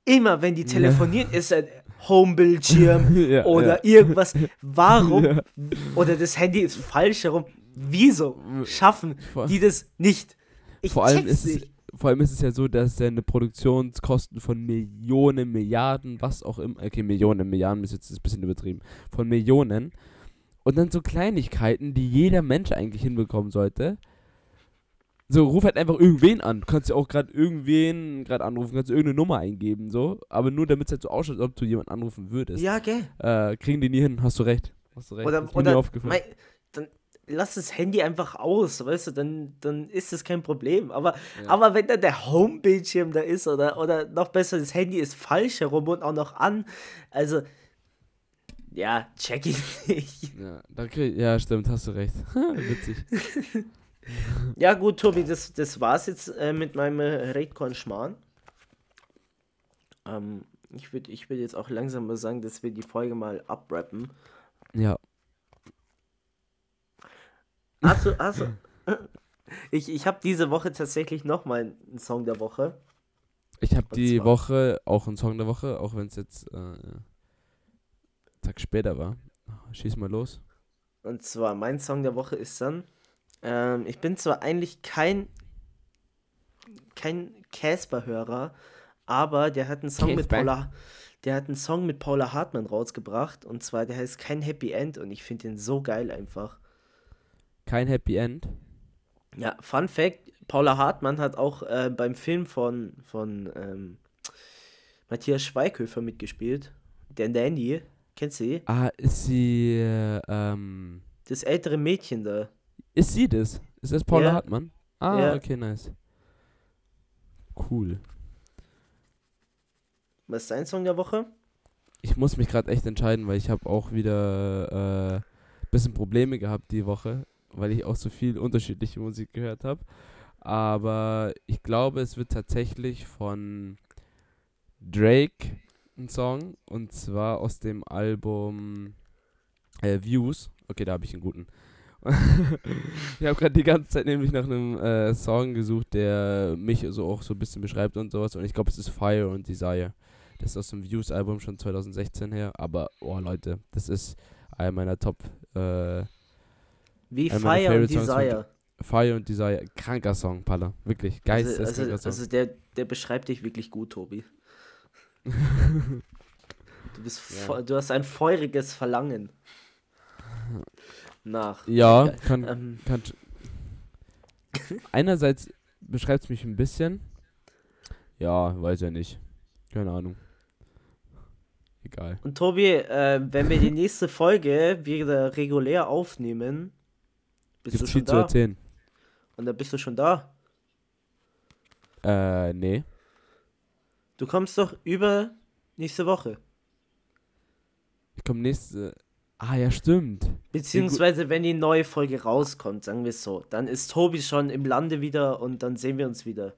immer, wenn die telefonieren, ist ein Homebildschirm Ja, oder irgendwas. Warum? Ja. Oder das Handy ist falsch herum. Wieso schaffen Vor- die das nicht? Ich vor allem check's ist es, nicht. Vor allem ist es ja so, dass deine Produktionskosten von Millionen, Milliarden, was auch immer, okay, Millionen, Milliarden ist jetzt ein bisschen übertrieben, von Millionen und dann so Kleinigkeiten, die jeder Mensch eigentlich hinbekommen sollte. So, ruf halt einfach irgendwen an. Du kannst ja auch gerade irgendwen gerade anrufen, kannst irgendeine Nummer eingeben, so. Aber nur damit es halt so ausschaut, als ob du jemanden anrufen würdest. Ja, gell? Äh, kriegen die nie hin, hast du recht. Hast du recht. Oder, ist mir oder aufgefallen. mei, dann lass das Handy einfach aus, weißt du, dann, dann ist das kein Problem. Aber, Ja. aber wenn dann der Home-Bildschirm da ist oder, oder noch besser, das Handy ist falsch herum und auch noch an, also, ja, check ich nicht. Ja, da krieg, ja, stimmt, hast du recht. Witzig. Ja, gut, Tobi, das, das war's jetzt äh, mit meinem Redcon Schmarrn. Ähm, ich würde ich würd jetzt auch langsam mal sagen, dass wir die Folge mal abrappen. Ja. Hast du, hast du, ich ich habe diese Woche tatsächlich nochmal einen Song der Woche. Ich habe die zwar- Woche auch einen Song der Woche, auch wenn es jetzt äh, einen Tag später war. Schieß mal los. Und zwar, mein Song der Woche ist dann, ähm, ich bin zwar eigentlich kein, kein Casper-Hörer, aber der hat einen Song mit? Paula, der hat einen Song mit Paula Hartmann rausgebracht und zwar, der heißt Kein Happy End und ich finde den so geil einfach. Kein Happy End. Ja, Fun Fact, Paula Hartmann hat auch äh, beim Film von, von ähm, Matthias Schweighöfer mitgespielt. Der Nanny, kennst du sie? Ah, ist sie, äh, ähm, Das ältere Mädchen da. ist sie das? Ist das Paula Ja. Hartmann? Ah, Ja. okay, nice. Cool. Was ist dein Song der Woche? Ich muss mich gerade echt entscheiden, weil ich habe auch wieder äh, bisschen Probleme gehabt die Woche, weil ich auch so viel unterschiedliche Musik gehört habe. Aber ich glaube, es wird tatsächlich von Drake ein Song und zwar aus dem Album äh, Views. Okay, da habe ich einen guten. ich habe gerade die ganze Zeit nämlich nach einem äh, Song gesucht, der mich so auch so ein bisschen beschreibt und sowas. Und ich glaube, es ist Fire und Desire. Das ist aus dem Views-Album schon 2016 her. Aber, oh Leute, das ist einer meiner Top. Äh, Wie Einer meiner Fire und Desire. Fire und Desire. Kranker Song, Palla. Wirklich. Also, Geisteskranker also, Song. also der, der beschreibt dich wirklich gut, Tobi. Du, bist Ja. du hast ein feuriges Verlangen. Nach. ja, Ja, kann, Ähm, kann. Einerseits beschreibt es mich ein bisschen. Ja, weiß ja nicht. Keine Ahnung. Egal. und Tobi, äh, wenn wir die nächste Folge wieder regulär aufnehmen, bist Gibt's du schon viel zu da? erzählen? Und dann bist du schon da. Äh, nee. Du kommst doch über nächste Woche. Ich komme nächste. Ah, ja, stimmt. Beziehungsweise, wenn die neue Folge rauskommt, sagen wir es so, dann ist Tobi schon im Lande wieder und dann sehen wir uns wieder.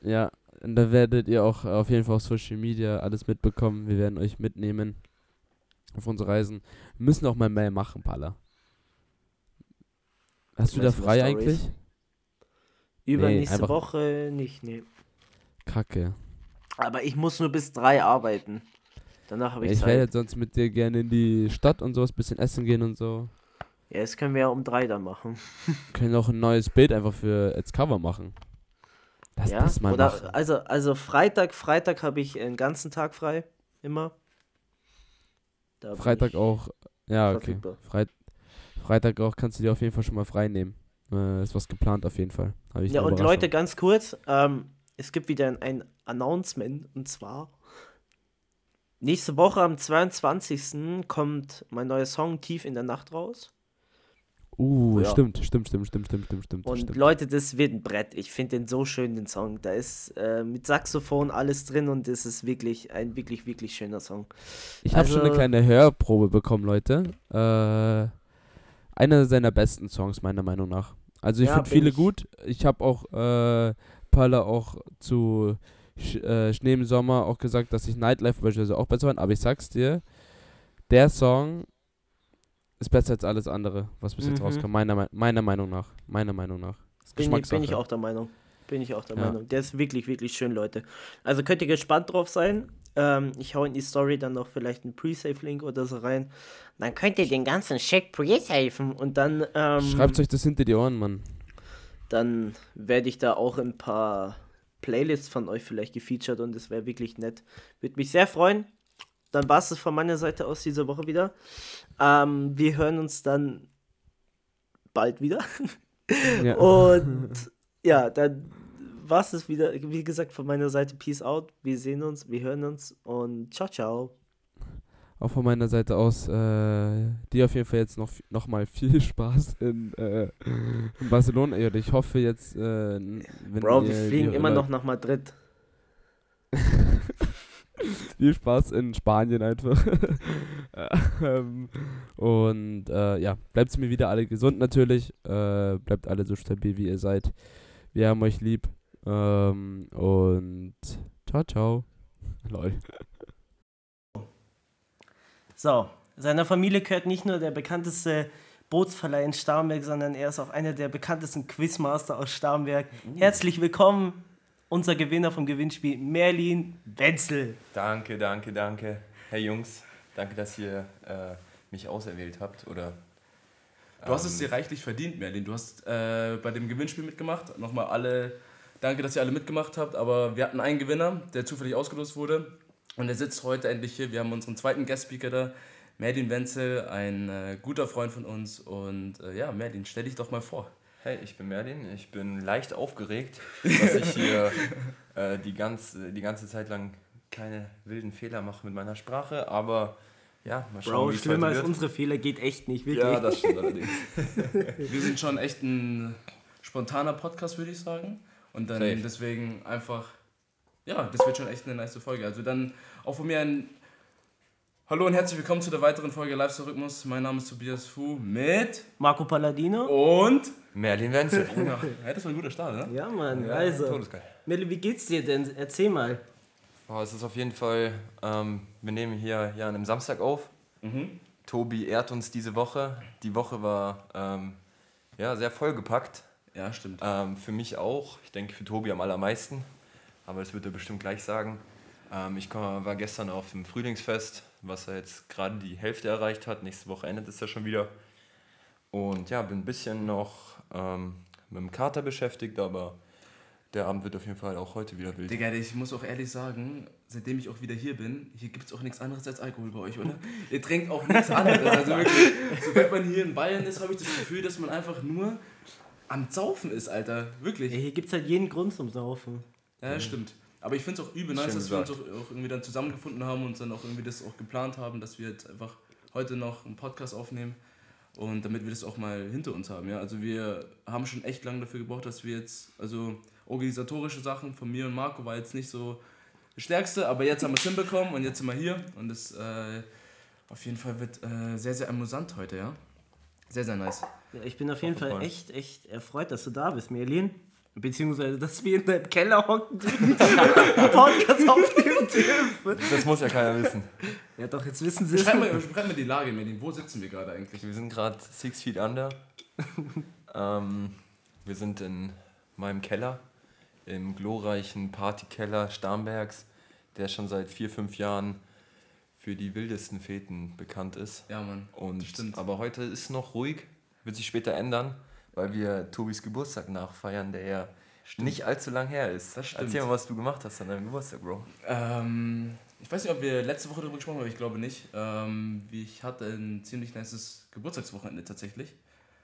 Ja, und da werdet ihr auch auf jeden Fall auf Social Media alles mitbekommen. Wir werden euch mitnehmen auf unsere Reisen. Wir müssen auch mal mehr machen, Palla. Hast du da frei eigentlich? Über Nee, Woche nicht, nee. Kacke. Aber ich muss nur bis drei arbeiten. Danach habe Ja, ich ich werde sonst mit dir gerne in die Stadt und sowas, bisschen essen gehen und so. Ja, das können wir ja um drei dann machen. Können auch ein neues Bild einfach für als Cover machen. Lass ja? das mal Oder machen. also also Freitag, Freitag habe ich einen ganzen Tag frei immer. Da Freitag ich auch. Ja, okay. verfügbar. Freit Freitag auch kannst du dir auf jeden Fall schon mal frei nehmen. Äh, ist was geplant auf jeden Fall. Ja, und. Leute, ganz kurz, ähm, es gibt wieder ein, Announcement und zwar nächste Woche am 22. kommt mein neuer Song Tief in der Nacht raus. Uh, Ja. stimmt, stimmt, stimmt, stimmt, stimmt, stimmt, stimmt. Und stimmt. Leute, das wird ein Brett. Ich finde den so schön, den Song. Da ist äh, mit Saxophon alles drin und es ist wirklich ein wirklich, wirklich schöner Song. Ich habe schon eine also- kleine Hörprobe bekommen, Leute. Äh, einer seiner besten Songs, meiner Meinung nach. Also ich Ja, finde viele ich- gut. Ich habe auch äh, Paula auch zu Sch äh, Schnee im Sommer auch gesagt, dass ich Nightlife beispielsweise auch besser fand. Aber ich sag's dir, der Song ist besser als alles andere, was bis jetzt Mhm. rauskam. Meiner, Mei- meiner Meinung nach. Meiner Meinung nach. Bin, ich- bin ich auch der Meinung. Bin bin ich auch der Ja. Meinung. Der ist wirklich, wirklich schön, Leute. Also könnt ihr gespannt drauf sein. Ähm, ich hau in die Story dann noch vielleicht einen Pre-Save-Link oder so rein. Dann könnt ihr den ganzen Check pre-safen und dann, ähm, Schreibt euch das hinter die Ohren, Mann. dann werde ich da auch ein paar Playlists von euch vielleicht gefeatured und das wäre wirklich nett. Würde mich sehr freuen. Dann war es von meiner Seite aus diese Woche wieder. Ähm, wir hören uns dann bald wieder. Ja. Und ja, dann war es wieder. Wie gesagt, von meiner Seite Peace out. Wir sehen uns, wir hören uns und ciao, ciao. Auch von meiner Seite aus, äh, dir auf jeden Fall jetzt noch, noch mal viel Spaß in, äh, in Barcelona. Ja, Ich hoffe jetzt, äh, wenn Bro, wir fliegen immer noch nach Madrid. Viel Spaß in Spanien einfach. ähm, und äh, ja, bleibt mir wieder alle gesund natürlich. Äh, bleibt alle so stabil, wie ihr seid. Wir haben euch lieb. Ähm, und ciao, ciao. Lol. So, seiner Familie gehört nicht nur der bekannteste Bootsverleih in Starnberg, sondern er ist auch einer der bekanntesten Quizmaster aus Starnberg. Herzlich willkommen, unser Gewinner vom Gewinnspiel, Merlin Wenzel. Danke, danke, danke. Hey Jungs, danke, dass ihr äh, mich auserwählt habt. Oder, Du hast es ähm, dir reichlich verdient, Merlin. Du hast äh, bei dem Gewinnspiel mitgemacht. Nochmal alle, danke, dass ihr alle mitgemacht habt. Aber wir hatten einen Gewinner, der zufällig ausgelost wurde. Und der sitzt heute endlich hier. Wir haben unseren zweiten Guest-Speaker da, Merlin Wenzel, ein äh, guter Freund von uns. Und äh, ja, Merlin, stell dich doch mal vor. Hey, ich bin Merlin. Ich bin leicht aufgeregt, dass ich hier äh, die, ganz, die ganze Zeit lang keine wilden Fehler mache mit meiner Sprache. Aber ja, mal schauen, Bro, wie es schlimmer als unsere Fehler geht echt nicht, wirklich. Ja, das stimmt allerdings. Wir sind schon echt ein spontaner Podcast, würde ich sagen. Und dann Safe. deswegen einfach, ja, das wird schon echt eine nice Folge. Also dann auch von mir ein Hallo und herzlich willkommen zu der weiteren Folge Lifestyle Rhythmus. Mein Name ist Tobias Fu mit Marco Palladino? und. Merlin Wenzel. Ja, das war ein guter Start, ne? Ja, Mann, Ja, also. Todesgeil. Merlin, wie geht's dir denn? Erzähl mal. Oh, es ist auf jeden Fall, ähm, wir nehmen hier ja an einem Samstag auf. Tobi ehrt uns diese Woche. Die Woche war ähm, ja, sehr vollgepackt. Ja, stimmt. Ähm, für mich auch. Ich denke für Tobi am allermeisten. Aber das wird er bestimmt gleich sagen. Ähm, ich komm, war gestern auf dem Frühlingsfest, was er jetzt gerade die Hälfte erreicht hat. Nächste Woche endet es ja schon wieder. Und ja, bin ein bisschen noch ähm, mit dem Kater beschäftigt, aber der Abend wird auf jeden Fall auch heute wieder wild. Digga, ich muss auch ehrlich sagen, seitdem ich auch wieder hier bin, hier gibt es auch nichts anderes als Alkohol bei euch, oder? Ihr trinkt auch nichts anderes. Also wirklich, sobald man hier in Bayern ist, habe ich das Gefühl, dass man einfach nur am Saufen ist, Alter. Wirklich. Ja, hier gibt's halt jeden Grund zum Saufen. Ja, das stimmt. Aber ich finde es auch übel nice, dass wir uns auch, auch irgendwie dann zusammengefunden haben und dann auch irgendwie das auch geplant haben, dass wir jetzt einfach heute noch einen Podcast aufnehmen und damit wir das auch mal hinter uns haben. Ja? Also wir haben schon echt lange dafür gebraucht, dass wir jetzt, also organisatorische Sachen von mir und Marco war jetzt nicht so das Stärkste, aber jetzt haben wir es hinbekommen und jetzt sind wir hier und es äh, auf jeden Fall wird äh, sehr, sehr amüsant heute, ja. Sehr, sehr nice. Ja, ich bin auf jeden Fall echt, echt erfreut, dass du da bist, Merlin. Beziehungsweise, dass wir in deinem Keller hocken dürfen, Podcast aufnehmen dürfen. Das muss ja keiner wissen. Ja, doch, jetzt wissen sie es. Beschreib mal die Lage, Merlin. Wo sitzen wir gerade eigentlich? Wir sind gerade six feet under. ähm, wir sind in meinem Keller, im glorreichen Partykeller Starnbergs, der schon seit vier, fünf Jahren für die wildesten Feten bekannt ist. Ja, Mann. Und, stimmt. Aber heute ist noch ruhig, wird sich später ändern, weil wir Tobis Geburtstag nachfeiern, der ja nicht allzu lang her ist. Das stimmt. Erzähl mal, was du gemacht hast an deinem Geburtstag, Bro. Ähm, ich weiß nicht, ob wir letzte Woche darüber gesprochen haben, aber ich glaube nicht. Ähm, ich hatte ein ziemlich nices Geburtstagswochenende tatsächlich.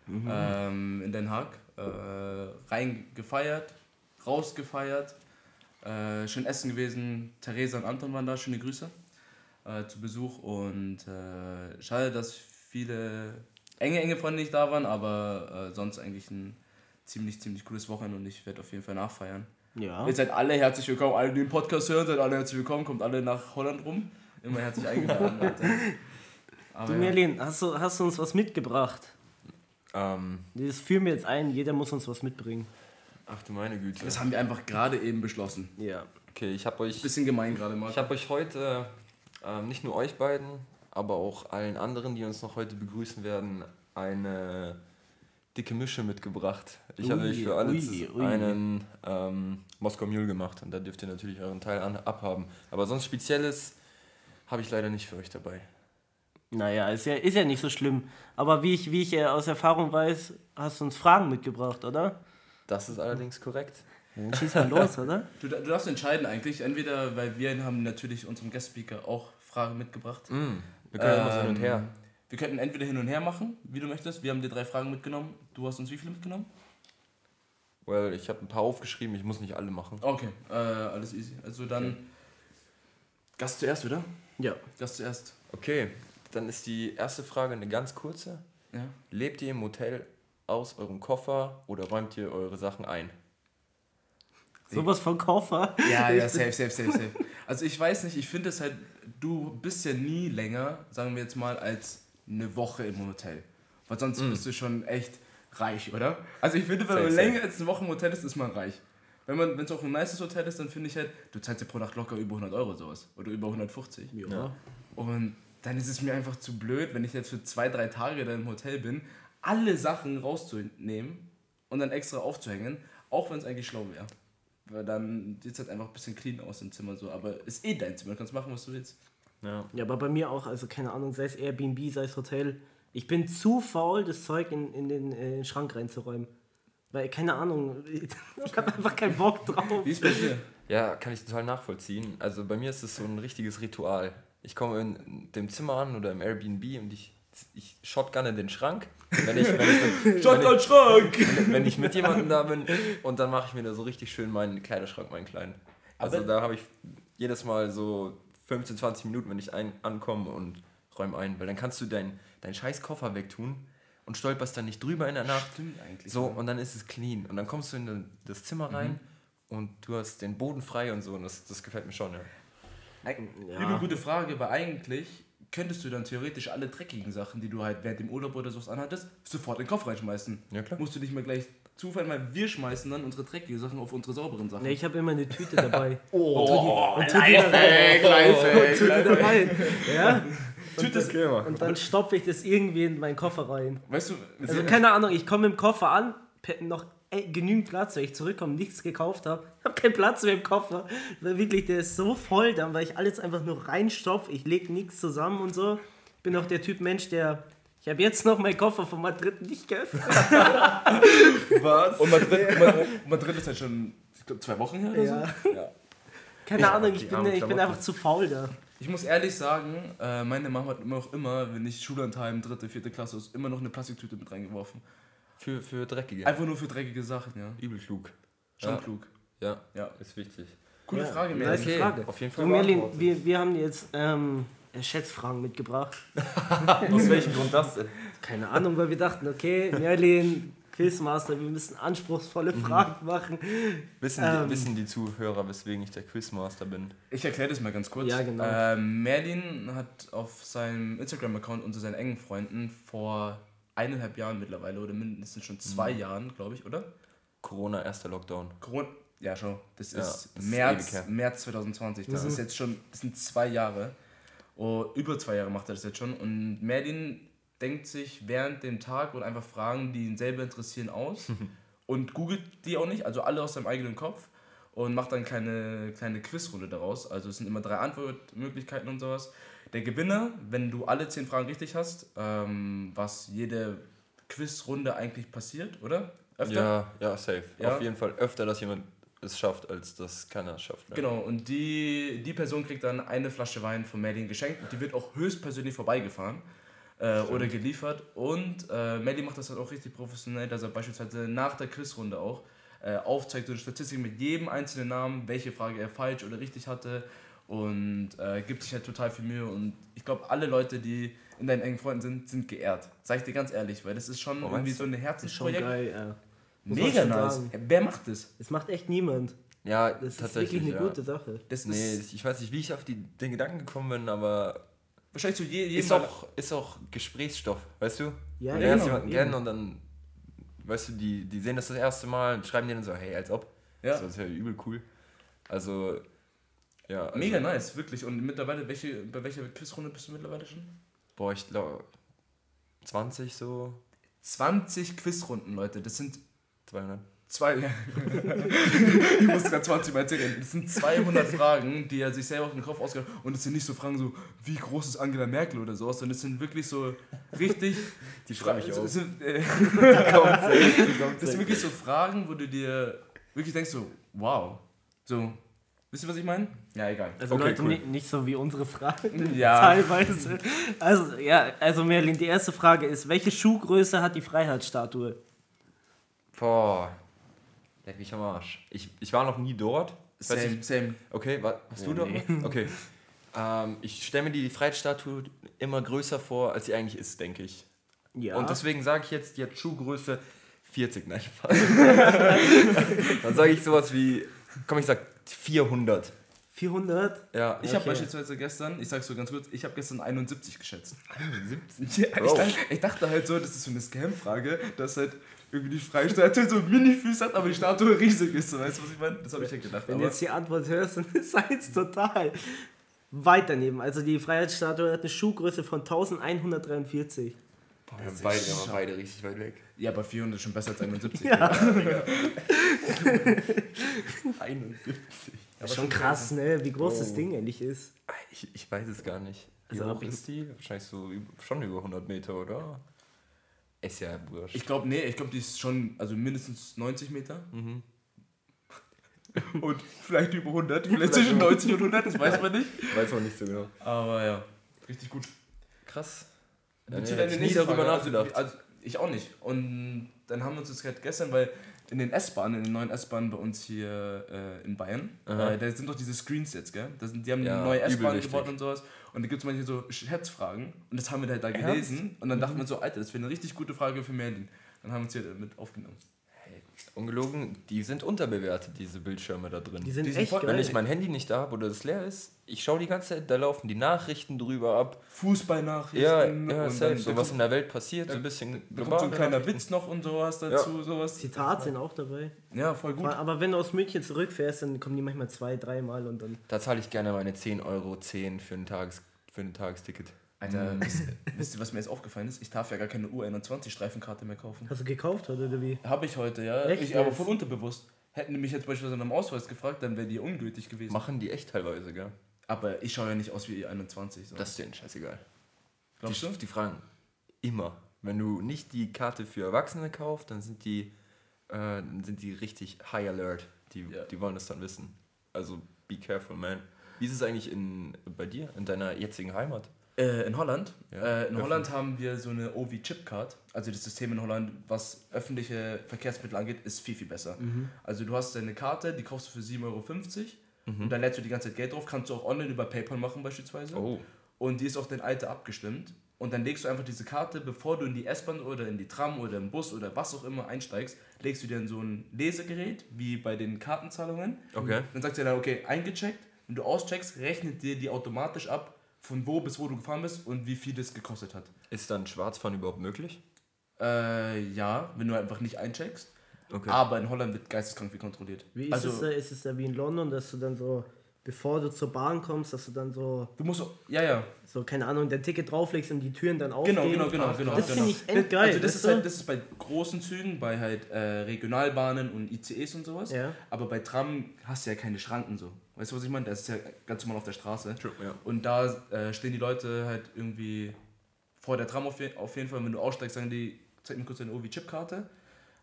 Ähm, in Den Haag. Äh, rein gefeiert, raus gefeiert. Äh, schön essen gewesen. Theresa und Anton waren da, schöne Grüße äh, zu Besuch. Und äh, schade, dass viele enge, enge Freunde nicht da waren, aber äh, sonst eigentlich ein ziemlich, ziemlich cooles Wochenende und ich werde auf jeden Fall nachfeiern. Ja. Ihr seid alle herzlich willkommen, alle, die den Podcast hören, seid alle herzlich willkommen, kommt alle nach Holland rum. Immer herzlich eingeladen. Du, ja. Merlin, hast du, hast du uns was mitgebracht? Ähm, Das führen wir jetzt ein, jeder muss uns was mitbringen. ach du meine Güte. Das haben wir einfach gerade eben beschlossen. Ja. Okay, ich habe euch Bisschen gemein gerade mal. Ich habe euch heute, ähm, nicht nur euch beiden, aber auch allen anderen, die uns noch heute begrüßen werden, eine dicke Mische mitgebracht. Ich Ui, habe euch für alle ui, ui. einen ähm, Moskau Mule gemacht und da dürft ihr natürlich euren Teil an, abhaben. Aber sonst Spezielles habe ich leider nicht für euch dabei. Naja, ist ja, ist ja nicht so schlimm. Aber wie ich, wie ich äh, aus Erfahrung weiß, hast du uns Fragen mitgebracht, oder? Das ist allerdings korrekt. Dann schieß mal los, oder? Du, du darfst entscheiden eigentlich, entweder, weil wir haben natürlich unserem Guest-Speaker auch Fragen mitgebracht. Mm, wir können immer so hin und her. Ähm, Wir könnten entweder hin und her machen, wie du möchtest. Wir haben dir drei Fragen mitgenommen. Du hast uns wie viele mitgenommen? Well, ich habe ein paar aufgeschrieben, ich muss nicht alle machen. Okay, äh, alles easy. Also dann Gast zuerst, oder? Ja. Gast zuerst. Okay, dann ist die erste Frage eine ganz kurze. Ja. Lebt ihr im Hotel aus eurem Koffer oder räumt ihr eure Sachen ein? Sowas von Koffer. Ja, ja, safe, safe, safe, safe. Also ich weiß nicht, ich finde es halt, du bist ja nie länger, sagen wir jetzt mal, als eine Woche im Hotel. Weil sonst bist du schon echt reich, oder? Also ich finde, wenn man länger als eine Woche im Hotel ist, ist man reich. Wenn man, wenn es auch ein nices Hotel ist, dann finde ich halt, du zahlst dir pro Nacht locker über 100 Euro sowas. Oder über 150. Ja. Und dann ist es mir einfach zu blöd, wenn ich jetzt für zwei, drei Tage da im Hotel bin, alle Sachen rauszunehmen und dann extra aufzuhängen, auch wenn es eigentlich schlau wäre. Weil dann sieht es halt einfach ein bisschen clean aus im Zimmer so. Aber ist eh dein Zimmer, du kannst machen, was du willst. Ja. Ja, aber bei mir auch, also keine Ahnung, sei es Airbnb, sei es Hotel. Ich bin zu faul, das Zeug in, in den äh, Schrank reinzuräumen. Weil, keine Ahnung, ich habe einfach keinen Bock drauf. Wie ist bei dir? Ja, kann ich total nachvollziehen. Also bei mir ist es so ein richtiges Ritual. Ich komme in dem Zimmer an oder im Airbnb und ich, ich shotgunne den Schrank. Wenn ich, wenn ich, mit, Shotgun Schrank! wenn, wenn ich mit jemandem da bin und dann mache ich mir da so richtig schön meinen Kleiderschrank, meinen kleinen. Also Aber- da habe ich jedes Mal so 15, 20 Minuten, wenn ich ein, ankomme und räume ein. Weil dann kannst du deinen dein scheiß Koffer wegtun und stolperst dann nicht drüber in der Nacht. Stimmt eigentlich. So, und dann ist es clean. Und dann kommst du in das Zimmer rein und du hast den Boden frei und so. Und das, das gefällt mir schon, ja. Ja. Übel gute Frage, weil eigentlich könntest du dann theoretisch alle dreckigen Sachen, die du halt während dem Urlaub oder sowas anhattest, sofort in den Kopf reinschmeißen. Ja, klar. Musst du nicht mehr gleich zufallen, weil wir schmeißen dann unsere dreckigen Sachen auf unsere sauberen Sachen. Nee, ich habe immer eine Tüte dabei. oh, und tu die rein. Und tu die da rein. Ja? Tüte ist immer. Und dann stopfe ich das irgendwie in meinen Koffer rein. Weißt du, Also keine Ahnung, ich komme im Koffer an, noch äh, genügend Platz, weil ich zurückkomme, nichts gekauft habe. Ich habe keinen Platz mehr im Koffer. Weil wirklich, der ist so voll dann, weil ich alles einfach nur reinstopfe. Ich lege nichts zusammen und so. Ich bin auch der Typ Mensch, der. Ich habe jetzt noch meinen Koffer von Madrid nicht geöffnet. Was? und Madrid, Madrid, Madrid ist halt schon, ich glaube, zwei Wochen her oder Ja. so. Ja. Keine Ja, Ahnung, ich bin, ich bin einfach zu faul da. Ich muss ehrlich sagen, äh, meine Mama hat immer auch immer, wenn ich Schullandheim, dritte, vierte Klasse ist, immer noch eine Plastiktüte mit reingeworfen. Für, für Dreckige. Einfach nur für dreckige Sachen, ja. Übel klug. Schon Ja. klug. Ja, Ja. ist wichtig. Coole Ja, Frage, nice Merlin. Okay, Frage. auf jeden Fall Merlin, wir, wir haben jetzt ähm, Schätzfragen mitgebracht. Aus welchem Grund das denn? Keine Ahnung, weil wir dachten, okay, Merlin, Quizmaster, wir müssen anspruchsvolle Fragen machen. Wissen, Ähm. die, wissen die Zuhörer, weswegen ich der Quizmaster bin? Ich erkläre das mal ganz kurz. Ja, genau. Ähm, Merlin hat auf seinem Instagram-Account unter seinen engen Freunden vor eineinhalb Jahren mittlerweile oder mindestens schon zwei Mhm. Jahren, glaube ich, oder? Corona, erster Lockdown. Corona. Ja, schon. Das Ja, ist das ist März, her. März 2020. Das Mhm. ist jetzt schon, das sind zwei Jahre. Oh, über zwei Jahre macht er das jetzt schon. Und Merlin denkt sich während dem Tag und einfach Fragen, die ihn selber interessieren, aus und googelt die auch nicht, also alle aus seinem eigenen Kopf und macht dann kleine, kleine Quizrunde daraus. Also es sind immer drei Antwortmöglichkeiten und sowas. Der Gewinner, wenn du alle zehn Fragen richtig hast, ähm, was jede Quizrunde eigentlich passiert, oder? Öfter? Ja, ja, safe. Ja. Auf jeden Fall öfter, dass jemand es schafft, als dass keiner es schafft. ne? Genau, und die, die Person kriegt dann eine Flasche Wein von Merlin geschenkt. Und die wird auch höchstpersönlich vorbeigefahren äh, oder geliefert. Und äh, Merlin macht das halt auch richtig professionell, dass er beispielsweise nach der Quizrunde auch äh, aufzeigt, so eine Statistik mit jedem einzelnen Namen, welche Frage er falsch oder richtig hatte. Und äh, gibt sich halt total viel Mühe. Und ich glaube, alle Leute, die in deinen engen Freunden sind, sind geehrt. Sag ich dir ganz ehrlich, weil das ist schon Oh, irgendwie so ein ist Herzensprojekt. geil, ja. Mega nice. sagen. Wer macht das? Das macht echt niemand. Ja, Das ist tatsächlich. wirklich eine ja. gute Sache. Das Nee, ist ich weiß nicht, wie ich auf die, den Gedanken gekommen bin, aber wahrscheinlich so je, jedem ist auch, ist auch Gesprächsstoff, weißt du? Ja, du ja, lernst genau, jemanden kennen und dann, weißt du, die, die sehen das das erste Mal und schreiben dir dann so, hey, als ob. Ja. So, das ist ja übel cool. Also, ja. Also, Mega nice, wirklich. Und mittlerweile, welche, bei welcher Quizrunde bist du mittlerweile schon? Boah, ich glaube, 20 so. 20 Quizrunden, Leute. Das sind 200. zwei. ich muss gerade 20 Mal erzählen. Das sind 200 Fragen, die er sich selber auf den Kopf ausgedacht hat. Und es sind nicht so Fragen so, wie groß ist Angela Merkel oder sowas, sondern es sind wirklich so richtig. Die schreibe ich. Sind, äh, safe, die kommt das sind wirklich so Fragen, wo du dir wirklich denkst so, wow. So, wisst ihr, was ich meine? Ja, egal. Also Okay, Leute, cool. ni- nicht so wie unsere Fragen. Ja. Teilweise. Also, ja, also Merlin, die erste Frage ist, welche Schuhgröße hat die Freiheitsstatue? Boah. Leck mich am Arsch. Ich, ich war noch nie dort. Ich Same, nicht- same. Okay, wa- hast du dort? nee. Okay. Ähm, ich stelle mir die Freiheitsstatue immer größer vor, als sie eigentlich ist, denke ich. Ja. Und deswegen sage ich jetzt, die hat Schuhgröße 40. Nein, Spaß. Dann sage ich sowas wie, komm, ich sag 400. 400? Ja, Ich habe Okay. beispielsweise gestern, ich sag's so ganz kurz, ich habe gestern 71 geschätzt. 70. Ja, ich, dachte, ich dachte halt so, das ist so eine Scam-Frage, dass halt irgendwie die Freistatue so Mini-Füße hat, aber die Statue riesig ist. So, weißt du, was ich meine? Das habe ich ja gedacht. Wenn du Aber jetzt die Antwort hörst, dann ist es total weit daneben. Also die Freiheitsstatue hat eine Schuhgröße von 1143. Boah, wir haben beide, wir waren beide richtig weit weg. ja, bei 400 ist schon besser als 71. Ja. 71. Das ist schon krass, ne? Wie groß das Oh. Ding eigentlich ist. Ich, ich weiß es gar nicht. Wie Also hoch ist die? Wahrscheinlich so schon über 100 Meter, oder? Ist ja wurscht. Ich glaube, nee, ich glaube, die ist schon, also mindestens 90 Meter. Mhm. Und vielleicht über 100, vielleicht zwischen 90 und 100, das weiß man nicht. weiß auch nicht so genau. Aber ja, richtig gut. Krass. Ja, du nee, ich nie darüber Frage? nachgedacht. Also, also, ich auch nicht. Und dann haben wir uns das gerade gestern, weil in den S-Bahnen, in den neuen S-Bahnen bei uns hier äh, in Bayern, äh, da sind doch diese Screens jetzt, gell? Das sind, die haben Ja, eine neue übel S-Bahn wichtig. gebaut und sowas. Und da gibt es manche so Schätzfragen. Und das haben wir halt da Ernst? gelesen. Und dann dachten wir so, Alter, das wäre eine richtig gute Frage für Merlin. Dann haben wir uns hier mit aufgenommen. Ungelogen, die sind unterbewertet, diese Bildschirme da drin. Die sind Die sind echt voll- geil. Wenn ich mein Handy nicht da habe oder es leer ist, ich schaue die ganze Zeit, da laufen die Nachrichten drüber ab. Fußballnachrichten. Ja, ja, und dann, so was in der Welt passiert, da- so ein bisschen Da kommt so ein kleiner. Witz noch und sowas dazu, sowas. Zitate sind auch dabei. Ja, voll gut. Aber wenn du aus München zurückfährst, dann kommen die manchmal zwei, dreimal und dann. Da zahle ich gerne meine 10 Euro 10 für ein, Tages, für ein Tagesticket. Alter, wisst, wisst ihr, was mir jetzt aufgefallen ist? Ich darf ja gar keine U21-Streifenkarte mehr kaufen. Hast du gekauft oder oder wie? Habe ich heute, ja. Echt ich, aber voll unterbewusst. Hätten die mich jetzt beispielsweise nach dem Ausweis gefragt, dann wäre die ungültig gewesen. Machen die echt teilweise, gell? Aber ich schaue ja nicht aus wie 21. So. Das ist denen scheißegal. Glaubst die, du? die fragen immer. Wenn du nicht die Karte für Erwachsene kaufst, dann sind die, äh, dann sind die richtig high alert. Die, Ja. die wollen das dann wissen. Also be careful, man. Wie ist es eigentlich in, bei dir, in deiner jetzigen Heimat? Äh, in Holland. Ja, äh, in öffentlich. Holland haben wir so eine OV-Chip-Card. Also das System in Holland, was öffentliche Verkehrsmittel angeht, ist viel, viel besser. Also du hast deine Karte, die kaufst du für 7,50 Euro. Und dann lädst du die ganze Zeit Geld drauf. Kannst du auch online über PayPal machen beispielsweise. Oh. Und die ist auf dein Alter abgestimmt. Und dann legst du einfach diese Karte, bevor du in die S-Bahn oder in die Tram oder im Bus oder was auch immer einsteigst, legst du dir in so ein Lesegerät, wie bei den Kartenzahlungen. Okay. Dann sagt er dann, okay, eingecheckt. Wenn du auscheckst, rechnet dir die automatisch ab, von wo bis wo du gefahren bist und wie viel das gekostet hat. Ist dann Schwarzfahren überhaupt möglich? Äh, ja, wenn du einfach nicht eincheckst. Okay. Aber in Holland wird geisteskrank viel kontrolliert. Wie ist, also, es, da? ist es da wie in London, dass du dann so, bevor du zur Bahn kommst, dass du dann so, du musst, auch- ja, ja, so keine Ahnung, dein Ticket drauflegst und die Türen dann aufgehen? Genau, genau, genau, genau. Das genau. finde ich endgeil, Also das ist, halt, das ist bei großen Zügen, bei halt äh, Regionalbahnen und ICEs und sowas. Ja. Aber bei Tram hast du ja keine Schranken so. Weißt du, was ich meine? Das ist ja ganz normal auf der Straße. True, ja. Und da äh, stehen die Leute halt irgendwie vor der Tram auf, je auf jeden Fall. Wenn du aussteigst, sagen die, zeig mir kurz deine OV-Chip-Karte.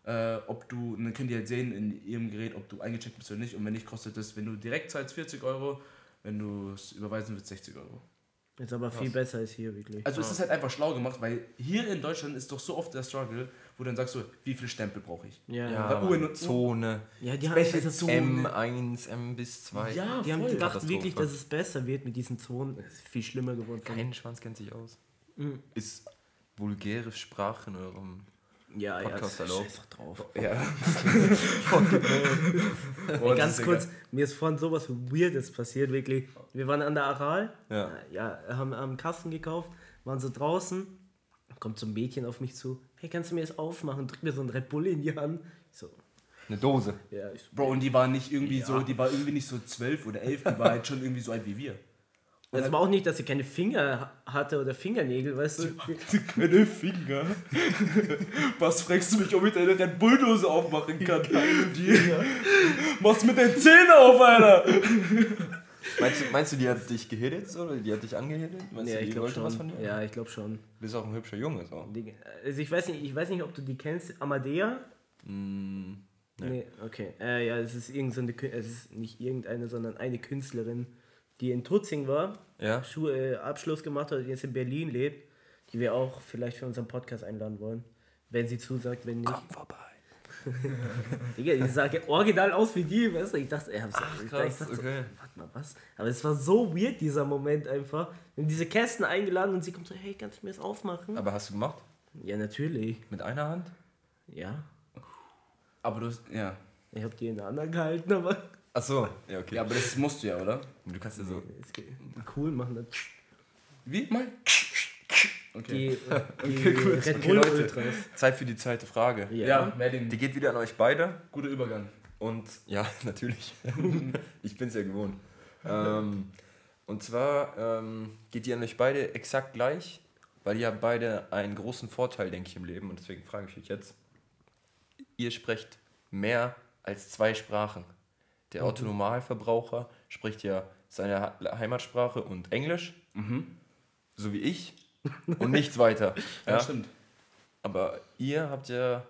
Äh, ob du, und dann können die halt sehen in ihrem Gerät, ob du eingecheckt bist oder nicht. Und wenn nicht, kostet das, wenn du direkt zahlst, 40 Euro. Wenn du es überweisen willst, 60 Euro. Ist aber viel besser als hier, wirklich. Also es ist halt einfach schlau gemacht, weil hier in Deutschland ist doch so oft der Struggle, wo du dann sagst so, wie viele Stempel brauche ich? ja, Ja, ja. UN Zone, die haben Welche also Zone? M1, M bis 2. Ja, Die haben voll. gedacht Katastrophe. wirklich, dass es besser wird mit diesen Zonen. Es ist viel schlimmer geworden. Kein Schwanz kennt sich aus. Mhm. Ist vulgäre Sprache in eurem ja, ja, Podcast das- erlaubt. scheiß doch drauf. Ja. Ey, ganz kurz, mir ist vorhin sowas Weirdes passiert, wirklich. Wir waren an der Aral, Ja. ja, haben am Kasten gekauft, waren so draußen, kommt so ein Mädchen auf mich zu, hey, kannst du mir das aufmachen? Drück mir so ein Red Bull in die Hand. Ich so, Eine Dose. ja, ich so, Bro, und die war nicht irgendwie so, die war irgendwie nicht so zwölf oder elf, die war halt schon irgendwie so alt wie wir. Also aber auch nicht, dass sie keine Finger ha- hatte oder Fingernägel, weißt du? Keine Finger. Was fragst du mich, ob ich deine Red Bull-Dose aufmachen kann? Keine Finger. Mach's mit den Zähnen auf, Alter! Meinst du, meinst du, die hat dich gehittet so, oder die hat dich angehittet? Meinst Ja, du, ich die glaube wollte schon. was von dir? Ja, ich glaube schon. Du bist auch ein hübscher Junge so. Also ich weiß nicht, ich weiß nicht, ob du die kennst, Amadea? Mm, Nee. Nee, okay. Äh, ja, es ist irgendeine, Kü- es ist nicht irgendeine, sondern eine Künstlerin, die in Tutzing war, ja? Schu äh, Abschluss gemacht hat und jetzt in Berlin lebt, die wir auch vielleicht für unseren Podcast einladen wollen. Wenn sie zusagt, wenn nicht. Komm vorbei. Digga, die sah original aus wie die, weißt du? Ich dachte, ich, hab's, ich, krass, ich dachte so, okay. warte mal, was? Aber es war so weird, dieser Moment einfach. Wir haben diese Kästen eingeladen und sie kommt so, hey, kannst du mir das aufmachen? Aber hast du gemacht? Ja, natürlich. Mit einer Hand? Ja. Aber du hast, ja. Ich hab die in der anderen gehalten, aber Ach so. Ja, okay. Ja, aber das musst du ja, oder? Du kannst ja so. es geht cool machen. Das. Wie? Mal? Die, Okay. die Red Okay, Bull Leute. Ultras. Zeit für die zweite Frage. Ja. Ja, Merlin, Die geht wieder an euch beide. guter Übergang. Und ja, natürlich. ich bin's ja gewohnt. Ähm, und zwar ähm, geht die an euch beide exakt gleich, weil ihr habt beide einen großen Vorteil, denke ich, im Leben. Und deswegen frage ich euch jetzt. Ihr sprecht mehr als zwei Sprachen. Der Mhm. Autonomalverbraucher spricht ja seine Heimatsprache und Englisch, so wie ich, und nichts weiter. Ja, ja? stimmt. Aber ihr habt ja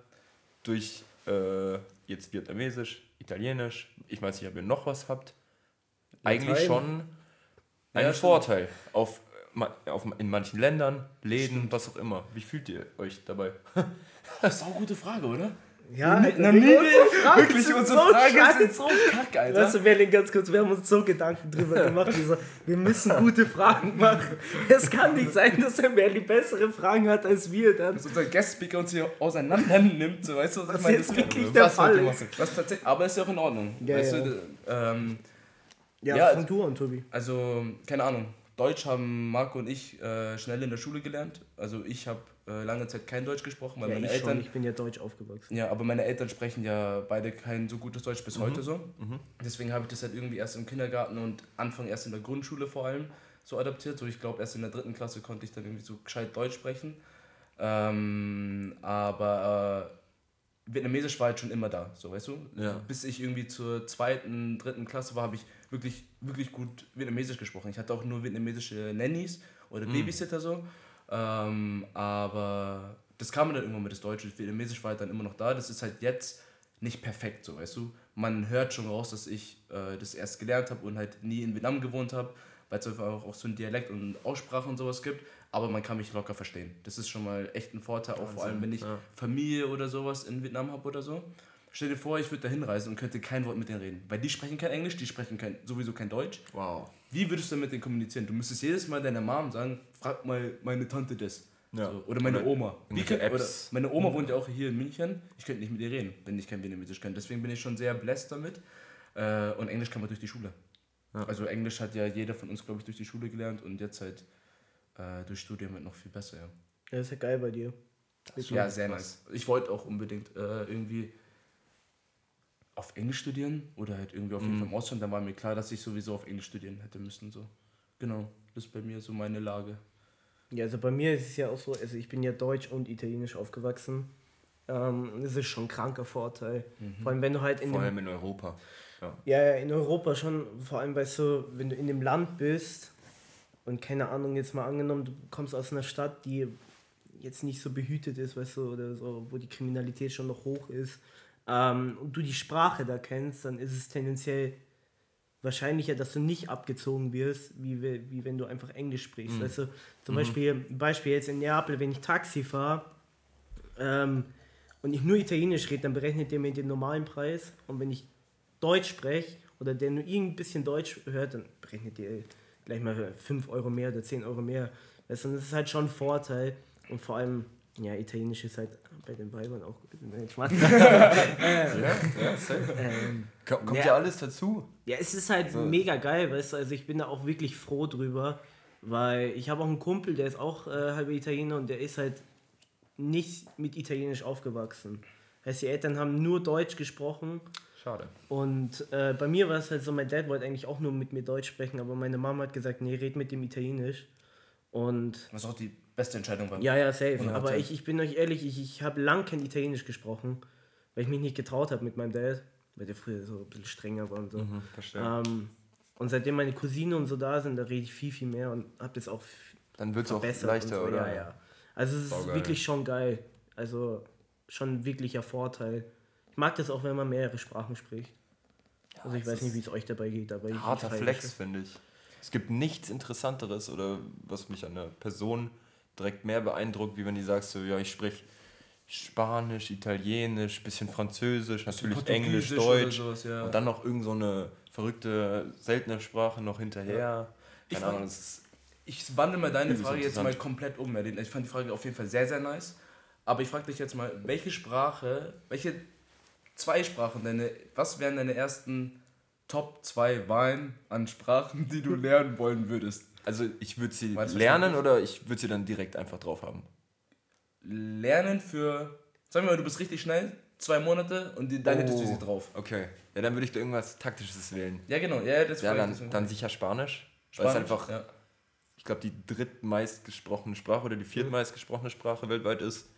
durch äh, jetzt Vietnamesisch, Italienisch, ich weiß nicht, ob ihr noch was habt, eigentlich Latein. schon einen Ja, stimmt. Vorteil auf, auf, in manchen Ländern, Läden, was auch immer. Wie fühlt ihr euch dabei? Das ist auch eine gute Frage, oder? Ja, Alter, Na, Digga, nie- unsere Fragen Wirklich, unsere so Fragen scheiße. sind so kack, Alter. Weißt du, Berlin, ganz kurz, wir haben uns so Gedanken drüber gemacht. Wir, so, wir müssen gute Fragen machen. Es kann nicht sein, dass der Berlin bessere Fragen hat als wir dann. dass unser Guest-Speaker uns hier auseinander nimmt, so weißt du, was Was ich meine? jetzt Das- wirklich der Fall ist. Was tatsächlich, aber ist ja auch in Ordnung. Ja, weißt ja. du, ähm, Ja, Ja, fang du an, Tobi. also, keine Ahnung. Deutsch haben Marco und ich äh, schnell in der Schule gelernt. Also ich habe äh, lange Zeit kein Deutsch gesprochen, weil Ja, meine ich Eltern schon, ich bin ja deutsch aufgewachsen. Ja, aber meine Eltern sprechen ja beide kein so gutes Deutsch bis heute so. Deswegen habe ich das halt irgendwie erst im Kindergarten und Anfang erst in der Grundschule vor allem so adaptiert. So, ich glaube, erst in der dritten Klasse konnte ich dann irgendwie so gescheit Deutsch sprechen. Ähm, aber äh, Vietnamesisch war halt schon immer da, so weißt du? Ja. Bis ich irgendwie zur zweiten, dritten Klasse war, habe ich wirklich, wirklich gut Vietnamesisch gesprochen. Ich hatte auch nur vietnamesische Nannies oder Babysitter so. Ähm, aber das kam dann irgendwann mit das Deutsche. Vietnamesisch war halt dann immer noch da. Das ist halt jetzt nicht perfekt, so weißt du. Man hört schon raus, dass ich äh, das erst gelernt habe und halt nie in Vietnam gewohnt habe, weil es einfach auch so einen Dialekt und Aussprache und sowas gibt. Aber man kann mich locker verstehen. Das ist schon mal echt ein Vorteil, auch vor allem, wenn ich ja. Familie oder sowas in Vietnam habe oder so. Stell dir vor, ich würde da hinreisen und könnte kein Wort mit denen reden. Weil die sprechen kein Englisch, die sprechen kein, sowieso kein Deutsch. Wow. Wie würdest du mit denen kommunizieren? Du müsstest jedes Mal deiner Mom sagen, frag mal meine Tante das. Ja. So, oder meine Oma. Wie könnt, oder meine Oma wohnt ja auch hier in München. Ich könnte nicht mit ihr reden, wenn ich kein Vietnamesisch kann. Deswegen bin ich schon sehr blessed damit. Äh, und Englisch kann man durch die Schule. Ja. Also Englisch hat ja jeder von uns, glaube ich, durch die Schule gelernt und jetzt halt äh, durch Studium halt noch viel besser, ja. Ja, ist ja geil bei dir. Ja, sehr nice. Ich wollte auch unbedingt äh, irgendwie auf Englisch studieren oder halt irgendwie auf jeden Fall im Ausland. Dann war mir klar, dass ich sowieso auf Englisch studieren hätte müssen. So. Genau, das ist bei mir so meine Lage. Ja, also bei mir ist es ja auch so, also ich bin ja deutsch und italienisch aufgewachsen. Ähm, das ist schon ein kranker Vorteil. Vor allem, wenn du halt in Vor dem, allem in Europa. Ja. ja, ja, in Europa schon, vor allem, weißt du, wenn du in dem Land bist und keine Ahnung, jetzt mal angenommen, du kommst aus einer Stadt, die jetzt nicht so behütet ist, weißt du, oder so, wo die Kriminalität schon noch hoch ist, ähm, und du die Sprache da kennst, dann ist es tendenziell wahrscheinlicher, dass du nicht abgezogen wirst, wie, wie wenn du einfach Englisch sprichst. Weißt du, zum Beispiel, Beispiel jetzt in Neapel, wenn ich Taxi fahre ähm, und ich nur Italienisch rede, dann berechnet der mir den normalen Preis und wenn ich Deutsch spreche oder der nur irgend bisschen Deutsch hört, dann berechnet der gleich mal 5 Euro mehr oder 10 Euro mehr. Weißt du, das ist halt schon ein Vorteil und vor allem, ja, Italienisch ist halt bei den Weibern auch. Nein, Spaß. Ja, ja, safe. ähm, Ko- Kommt Ja. ja alles dazu. Ja, es ist halt So. mega geil, weißt du, also ich bin da auch wirklich froh drüber, weil ich habe auch einen Kumpel, der ist auch äh, halber Italiener und der ist halt nicht mit Italienisch aufgewachsen. Heißt, die Eltern haben nur Deutsch gesprochen. Schade. Und äh, bei mir war es halt so, mein Dad wollte eigentlich auch nur mit mir Deutsch sprechen, aber meine Mama hat gesagt, nee, red mit dem Italienisch. Und ist auch die beste Entscheidung beim ja, ja, safe. Aber ich, ich bin euch ehrlich, ich, ich habe lang kein Italienisch gesprochen, weil ich mich nicht getraut habe mit meinem Dad, weil der früher so ein bisschen strenger war und so. Mhm, verstehe. Ähm, und seitdem meine Cousine und so da sind, da rede ich viel, viel mehr und habe das auch Dann wird es auch leichter, so. oder? Ja, ja. Also es ist wirklich schon geil. Also schon ein wirklicher Vorteil. Ich mag das auch, wenn man mehrere Sprachen spricht. also ich weiß nicht, wie es euch dabei geht, aber ich, Harter Flex, finde ich. Es gibt nichts Interessanteres oder was mich an einer Person direkt mehr beeindruckt, wie wenn die sagst so, ja, ich spreche Spanisch, Italienisch, bisschen Französisch, natürlich Englisch, Deutsch sowas, ja. und dann noch irgend so eine verrückte, seltene Sprache noch hinterher. Ich Keine fand- Ahnung, Ich wandle mal deine Frage jetzt mal komplett um. Ich fand die Frage auf jeden Fall sehr, sehr nice. Aber ich frage dich jetzt mal, welche Sprache, welche zwei Sprachen, deine, was wären deine ersten Top 2 Wahlen an Sprachen, die du lernen wollen würdest? Also ich würde sie das lernen oder ich würde sie dann direkt einfach drauf haben. Lernen für, sagen wir mal, du bist richtig schnell, zwei Monate und die, dann hättest du Oh. sie drauf. Okay. Ja, dann würde ich da irgendwas Taktisches wählen. Ja, genau, ja, das Ja, dann, dann sicher Spanisch. Weil es Spanisch, einfach, ja. ich glaube, die drittmeist gesprochene Sprache oder die viertmeist gesprochene Sprache weltweit ist.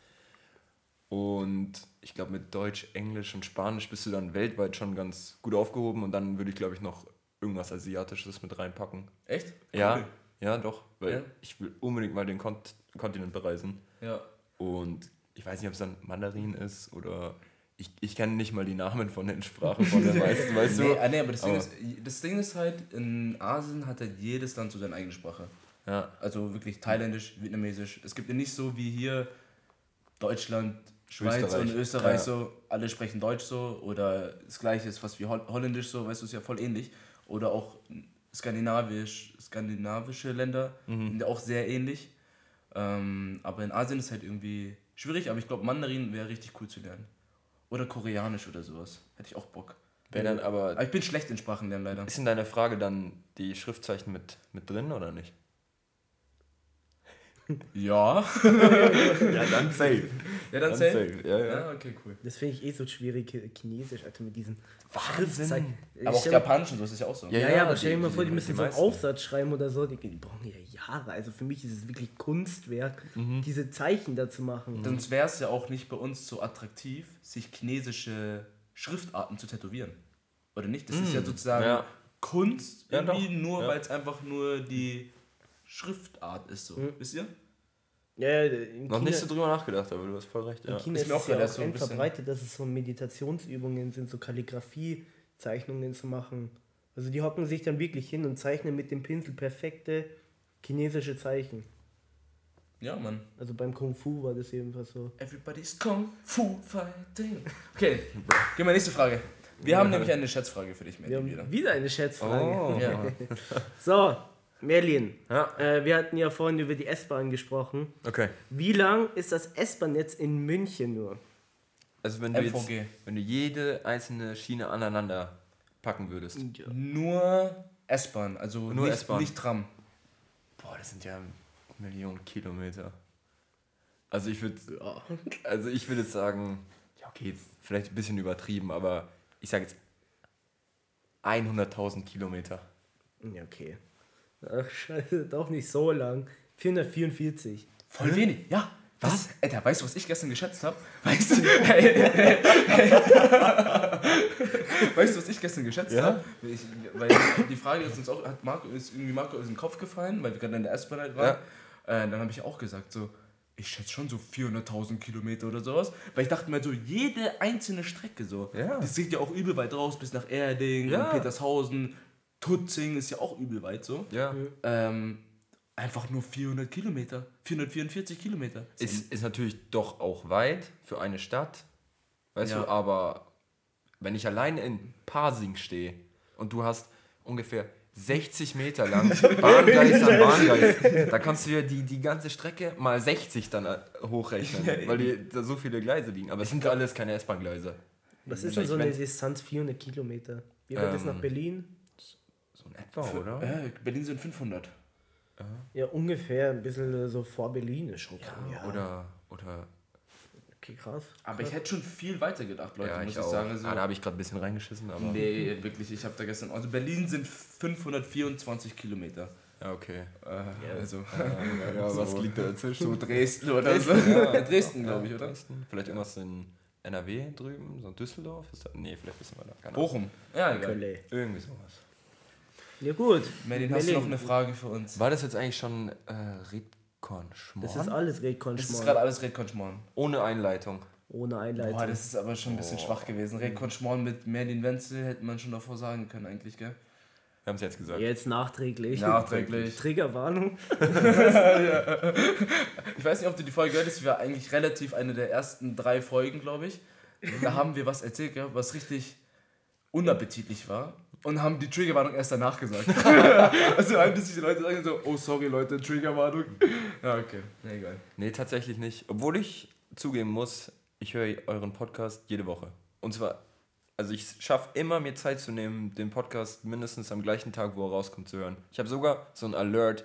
Und ich glaube, mit Deutsch, Englisch und Spanisch bist du dann weltweit schon ganz gut aufgehoben. Und dann würde ich, glaube ich, noch irgendwas Asiatisches mit reinpacken. Echt? Ja, Cool. ja, doch. Weil Ja? ich will unbedingt mal den Kont Kontinent bereisen. Ja. Und ich weiß nicht, ob es dann Mandarin ist oder ich, ich kenne nicht mal die Namen von den Sprachen von den meisten, weißt du? Nee, ah, nee, aber das Ding, Aber- ist, das Ding ist halt, in Asien hat halt jedes Land so seine eigene Sprache. Ja, Also wirklich thailändisch, vietnamesisch. Es gibt ja nicht so wie hier Deutschland, Schweiz Österreich. und Österreich Ja. so, alle sprechen Deutsch so oder das gleiche ist fast wie Holl Holländisch so, weißt du, ist ja voll ähnlich. Oder auch skandinavisch, skandinavische Länder Mhm. sind ja auch sehr ähnlich. Ähm, aber in Asien ist halt irgendwie schwierig, aber ich glaube Mandarin wäre richtig cool zu lernen. Oder Koreanisch oder sowas. Hätte ich auch Bock. Wäre dann aber Aber ich bin schlecht in Sprachenlernen leider. Ist in deiner Frage dann die Schriftzeichen mit, mit drin oder nicht? Ja. Ja, dann safe. Ja, dann safe. Ja, ja. Ja, okay, cool. Das finde ich eh so schwierig, Ch- Chinesisch, Alter, mit diesen Schriftzeichen. Aber auch Japanisch und so ist es ja auch so. Ja, Ja, ja, aber die- stell dir mal die- vor, die die müssen so einen. Aufsatz schreiben oder so. Die, die brauchen ja Jahre. Also für mich ist es wirklich Kunstwerk, Mhm. diese Zeichen da zu machen. Sonst wäre es ja auch nicht bei uns so attraktiv, sich chinesische Schriftarten zu tätowieren. Oder nicht? Das ist ja sozusagen Ja. Kunst, Ja, irgendwie nur, Ja. weil es einfach nur die Schriftart ist. So. Wisst ihr? Ja, ja, in Noch China, nicht so drüber nachgedacht, aber du hast voll recht. in Ja. China Ist ist, mir auch es ja auch so ein verbreitet, dass es so Meditationsübungen sind, so Kalligrafie-Zeichnungen zu machen. Also die hocken sich dann wirklich hin und zeichnen mit dem Pinsel perfekte chinesische Zeichen. Ja, Mann. Also beim Kung Fu war das jedenfalls so. Everybody's Kung Fu Fighting. Okay, gehen wir nächste Frage. Wir haben nämlich eine Schätzfrage für dich, Wir Mandy, wieder. wieder eine Schätzfrage. Oh. Ja. So, Merlin, Ja. äh, wir hatten ja vorhin über die S-Bahn gesprochen. Okay. Wie lang ist das S-Bahn-Netz in München nur? Also wenn du jetzt, wenn du jede einzelne Schiene aneinander packen würdest. Nur S-Bahn, also Nur nicht, S-Bahn. nicht Tram. Boah, das sind ja Millionen Kilometer. Also ich würde also ich würde jetzt sagen, ja okay, jetzt vielleicht ein bisschen übertrieben, aber ich sage jetzt 100.000 Kilometer. Ja, okay. Ach, scheiße, doch nicht so lang. 444. Voll wenig, ja. Was? Alter, weißt du, was ich gestern geschätzt habe? Weißt du, weißt du, was ich gestern geschätzt Ja? habe? Weil die Frage ist uns auch, hat Marco, ist irgendwie Marco in den Kopf gefallen, weil wir gerade in der S-Bahn halt waren. Äh, dann habe ich auch gesagt, so, ich schätze schon so 400.000 Kilometer oder sowas. Weil ich dachte mir so, jede einzelne Strecke so. Ja. Das sieht ja auch übel weit raus, bis nach Erding, Ja. und Petershausen, Tutzing ist ja auch übel weit so. Ja. Ähm, einfach nur 400 Kilometer. 444 Kilometer. Ist, ist natürlich doch auch weit für eine Stadt. Weißt Ja. du, aber wenn ich allein in Pasing stehe und du hast ungefähr 60 Meter lang Bahngleis an Bahngleis, da kannst du ja die, die ganze Strecke mal 60 dann äh, hochrechnen, weil die, da so viele Gleise liegen. Aber es sind alles keine S-Bahn-Gleise. Was ist denn so eine Distanz? 400 Kilometer. Wie weit ist Ähm, nach Berlin? So etwa, oder? Äh, Berlin sind 500. Ja, ungefähr. Ein bisschen äh, so vor Berlin ist schon krank. Ja, Oder, oder Okay, krass. Aber ich hätte schon viel weiter gedacht, Leute, ja, muss ich ich auch. sagen. Also, ah, da habe ich gerade ein bisschen reingeschissen, aber. nee, wirklich, ich habe da gestern. Also Berlin sind 524 Kilometer. Ja, okay. Äh, Also Ja, so, was liegt da dazwischen? so Dresden oder so. Ja, Dresden, glaube ich, oder? Dresden. Vielleicht irgendwas in NRW drüben, so Düsseldorf? Ist das, nee, vielleicht bisschen weiter. Bochum. Ja, egal. Irgendwie sowas. Ja, gut. Merlin, hast du noch eine Frage für uns? War das jetzt eigentlich schon äh, Redcon Schmorn? Das ist alles Das ist gerade Redkonschmorn. alles Redkonschmorn. Ohne Einleitung. Ohne Einleitung. Boah, das ist aber schon ein bisschen schwach gewesen. Redkonschmorn mit Merlin Wenzel hätte man schon davor sagen können, eigentlich, gell? Wir haben es jetzt gesagt. Jetzt nachträglich. Nachträglich. Triggerwarnung. Ich weiß nicht, ob du die Folge gehört hast, wir eigentlich relativ eine der ersten drei Folgen, glaube ich. Da haben wir was erzählt, gell, was richtig unappetitlich war. Und haben die Triggerwarnung erst danach gesagt. also ein bisschen die Leute sagen so, oh sorry Leute, Triggerwarnung. Ja, okay. Na egal. Nee, tatsächlich nicht. Obwohl ich zugeben muss, ich höre euren Podcast jede Woche. Und zwar, also ich schaffe immer, mir Zeit zu nehmen, den Podcast mindestens am gleichen Tag, wo er rauskommt, zu hören. Ich habe sogar so ein Alert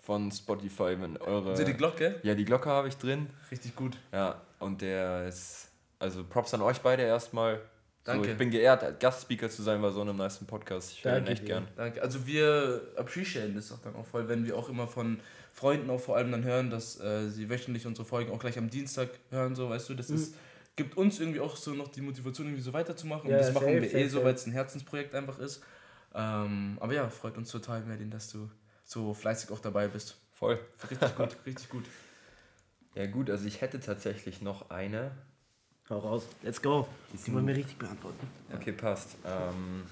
von Spotify, wenn eure... Also die Glocke? ja, die Glocke habe ich drin. Richtig gut. Ja, und der ist... Also Props an euch beide erstmal. Danke. So, ich bin geehrt, Gastspeaker zu sein bei so einem nice Podcast. Ich höre ihn echt dir. gern. Danke. Also wir appreciaten das auch dann auch voll, wenn wir auch immer von Freunden auch vor allem dann hören, dass äh, sie wöchentlich unsere Folgen auch gleich am Dienstag hören, so weißt du, das ist, gibt uns irgendwie auch so noch die Motivation, irgendwie so weiterzumachen. Ja, und das machen wir safe, eh so, weil es ein Herzensprojekt einfach ist. Ähm, aber ja, freut uns total, Merlin, dass du so fleißig auch dabei bist. Voll. Richtig gut, richtig gut. Ja gut, also ich hätte tatsächlich noch eine. Hau raus. Let's go. Die wollen wir richtig beantworten. Okay, passt. Ähm,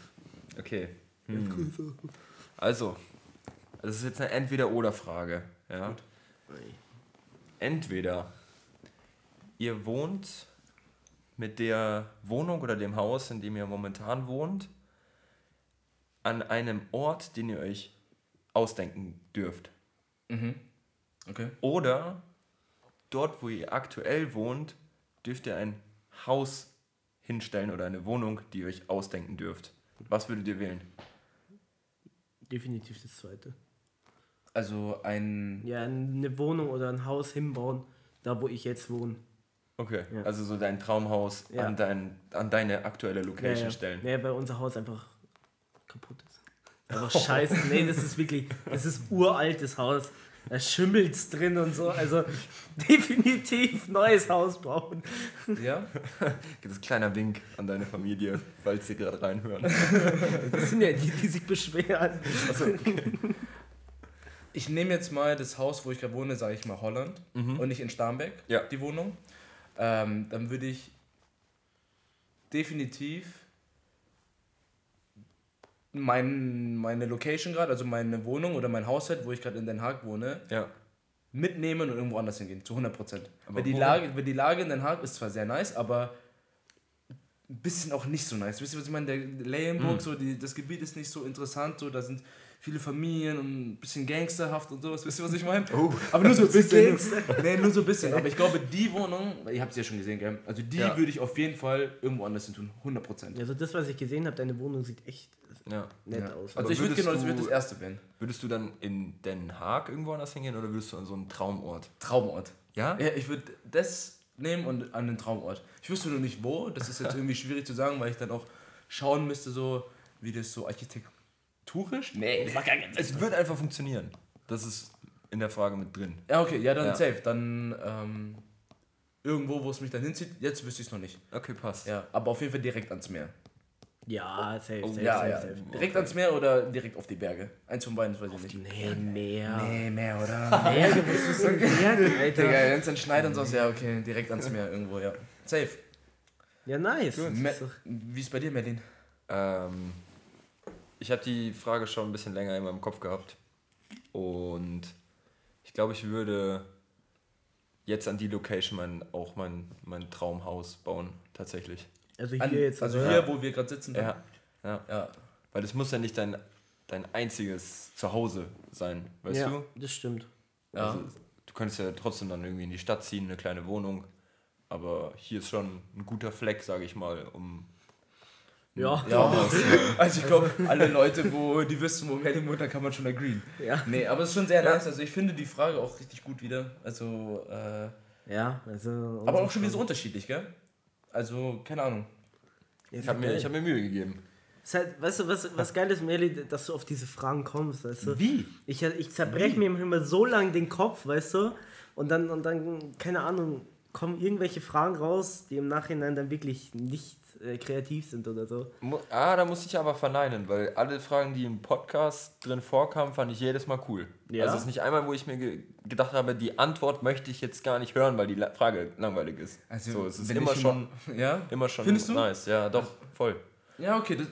okay. Hm. Also, das ist jetzt eine Entweder-Oder-Frage. Ja? Entweder ihr wohnt mit der Wohnung oder dem Haus, in dem ihr momentan wohnt, an einem Ort, den ihr euch ausdenken dürft. Mhm. Okay. Oder dort, wo ihr aktuell wohnt, dürft ihr ein Haus hinstellen oder eine Wohnung, die ihr euch ausdenken dürft. Was würdet ihr wählen? Definitiv das zweite. Also ein. Ja, eine Wohnung oder ein Haus hinbauen, da wo ich jetzt wohne. Okay, Ja. also so dein Traumhaus Ja. an, dein, an deine aktuelle Location ja, ja. stellen. Nee, weil unser Haus einfach kaputt ist. Einfach scheiße. Nee, das ist wirklich, das ist uraltes Haus. Da schimmelt's drin und so. Also definitiv neues Haus bauen. Ja? Das ist ein kleiner Wink an deine Familie, falls sie gerade reinhören. Das sind ja die, die sich beschweren. Ich nehme jetzt mal das Haus, wo ich gerade wohne, sage ich mal Holland und nicht in Starnberg, Ja. die Wohnung. Ähm, dann würde ich definitiv mein, meine Location gerade, also meine Wohnung oder mein Haushalt, wo ich gerade in Den Haag wohne, Ja. mitnehmen und irgendwo anders hingehen, zu 100 Prozent. Aber Weil die? Lage, weil die Lage in Den Haag ist zwar sehr nice, aber ein bisschen auch nicht so nice. Wisst ihr, was ich meine? Der Leyenburg, so die, das Gebiet ist nicht so interessant, so da sind viele Familien und ein bisschen gangsterhaft und sowas. Wisst ihr, was ich meine? Aber nur so ein bisschen. nee, nur so ein bisschen. Aber ich glaube, die Wohnung, ihr habt sie ja schon gesehen, gell? Also die Ja. würde ich auf jeden Fall irgendwo anders hin tun. 100 Prozent. Also das, was ich gesehen habe, deine Wohnung sieht echt ja. nett Ja. aus. Also Aber ich würde genau, du- würde das erste wählen. Würdest du dann in Den Haag irgendwo anders hingehen oder würdest du an so einen Traumort? Traumort. Ja? Ja, ich würde das nehmen und an den Traumort. Ich wüsste nur nicht wo, das ist jetzt irgendwie schwierig zu sagen, weil ich dann auch schauen müsste, so wie das so architekturisch. Nee, das macht gar keinen Sinn. Es wird einfach funktionieren. Das ist in der Frage mit drin. Ja, okay, ja, dann Ja. safe. Dann ähm, irgendwo, wo es mich dann hinzieht, jetzt wüsste ich es noch nicht. Okay, passt. Ja, aber auf jeden Fall direkt ans Meer. Ja, safe, Oh, safe, Ja, safe, ja. safe. Direkt Okay. ans Meer oder direkt auf die Berge. Eins von beiden, das weiß ich nicht. Nee, mehr. Nee, Meer, oder? Berge, was ist denn Berge, Digga, Alter? wenn es dann schneit und so, ja, okay, direkt ans Meer irgendwo, ja. Safe. Ja, nice. Wie ist bei dir, Merlin? Ähm, ich habe die Frage schon ein bisschen länger in meinem Kopf gehabt. Und ich glaube, ich würde jetzt an die Location mein, auch mein, mein Traumhaus bauen, tatsächlich. Also hier An, jetzt. also hier, wo wir gerade sitzen. Ja, ja. ja. Weil es muss ja nicht dein, dein einziges Zuhause sein, weißt ja, du? das stimmt. Ja. Also, du könntest ja trotzdem dann irgendwie in die Stadt ziehen, eine kleine Wohnung. Aber hier ist schon ein guter Fleck, sage ich mal, um. Ja. Ja, also ich glaube, alle Leute, wo die wissen, wo Merlin wohnt, da kann man schon agreeen. Ja. Nee, aber es ist schon sehr nice. Also ich finde die Frage auch richtig gut wieder. Also, äh, Ja, also. Aber auch schon wieder so unterschiedlich, gell? Also, keine Ahnung. Ich habe mir, ich hab mir Mühe gegeben. Ist halt, weißt du, was, was geil ist, Meli, dass du auf diese Fragen kommst, weißt du? Wie? Ich, ich zerbreche mir immer so lang den Kopf, weißt du? Und dann, und dann, keine Ahnung, kommen irgendwelche Fragen raus, die im Nachhinein dann wirklich nicht äh, kreativ sind oder so. Ah, da muss ich aber verneinen, weil alle Fragen, die im Podcast drin vorkamen, fand ich jedes Mal cool. Ja? Also es ist nicht einmal, wo ich mir ge gedacht habe, die Antwort möchte ich jetzt gar nicht hören, weil die La Frage langweilig ist. Also, so, es ist immer schon, immer- Ja? immer schon Findest du? nice. Ja, doch, voll. Ja, okay, das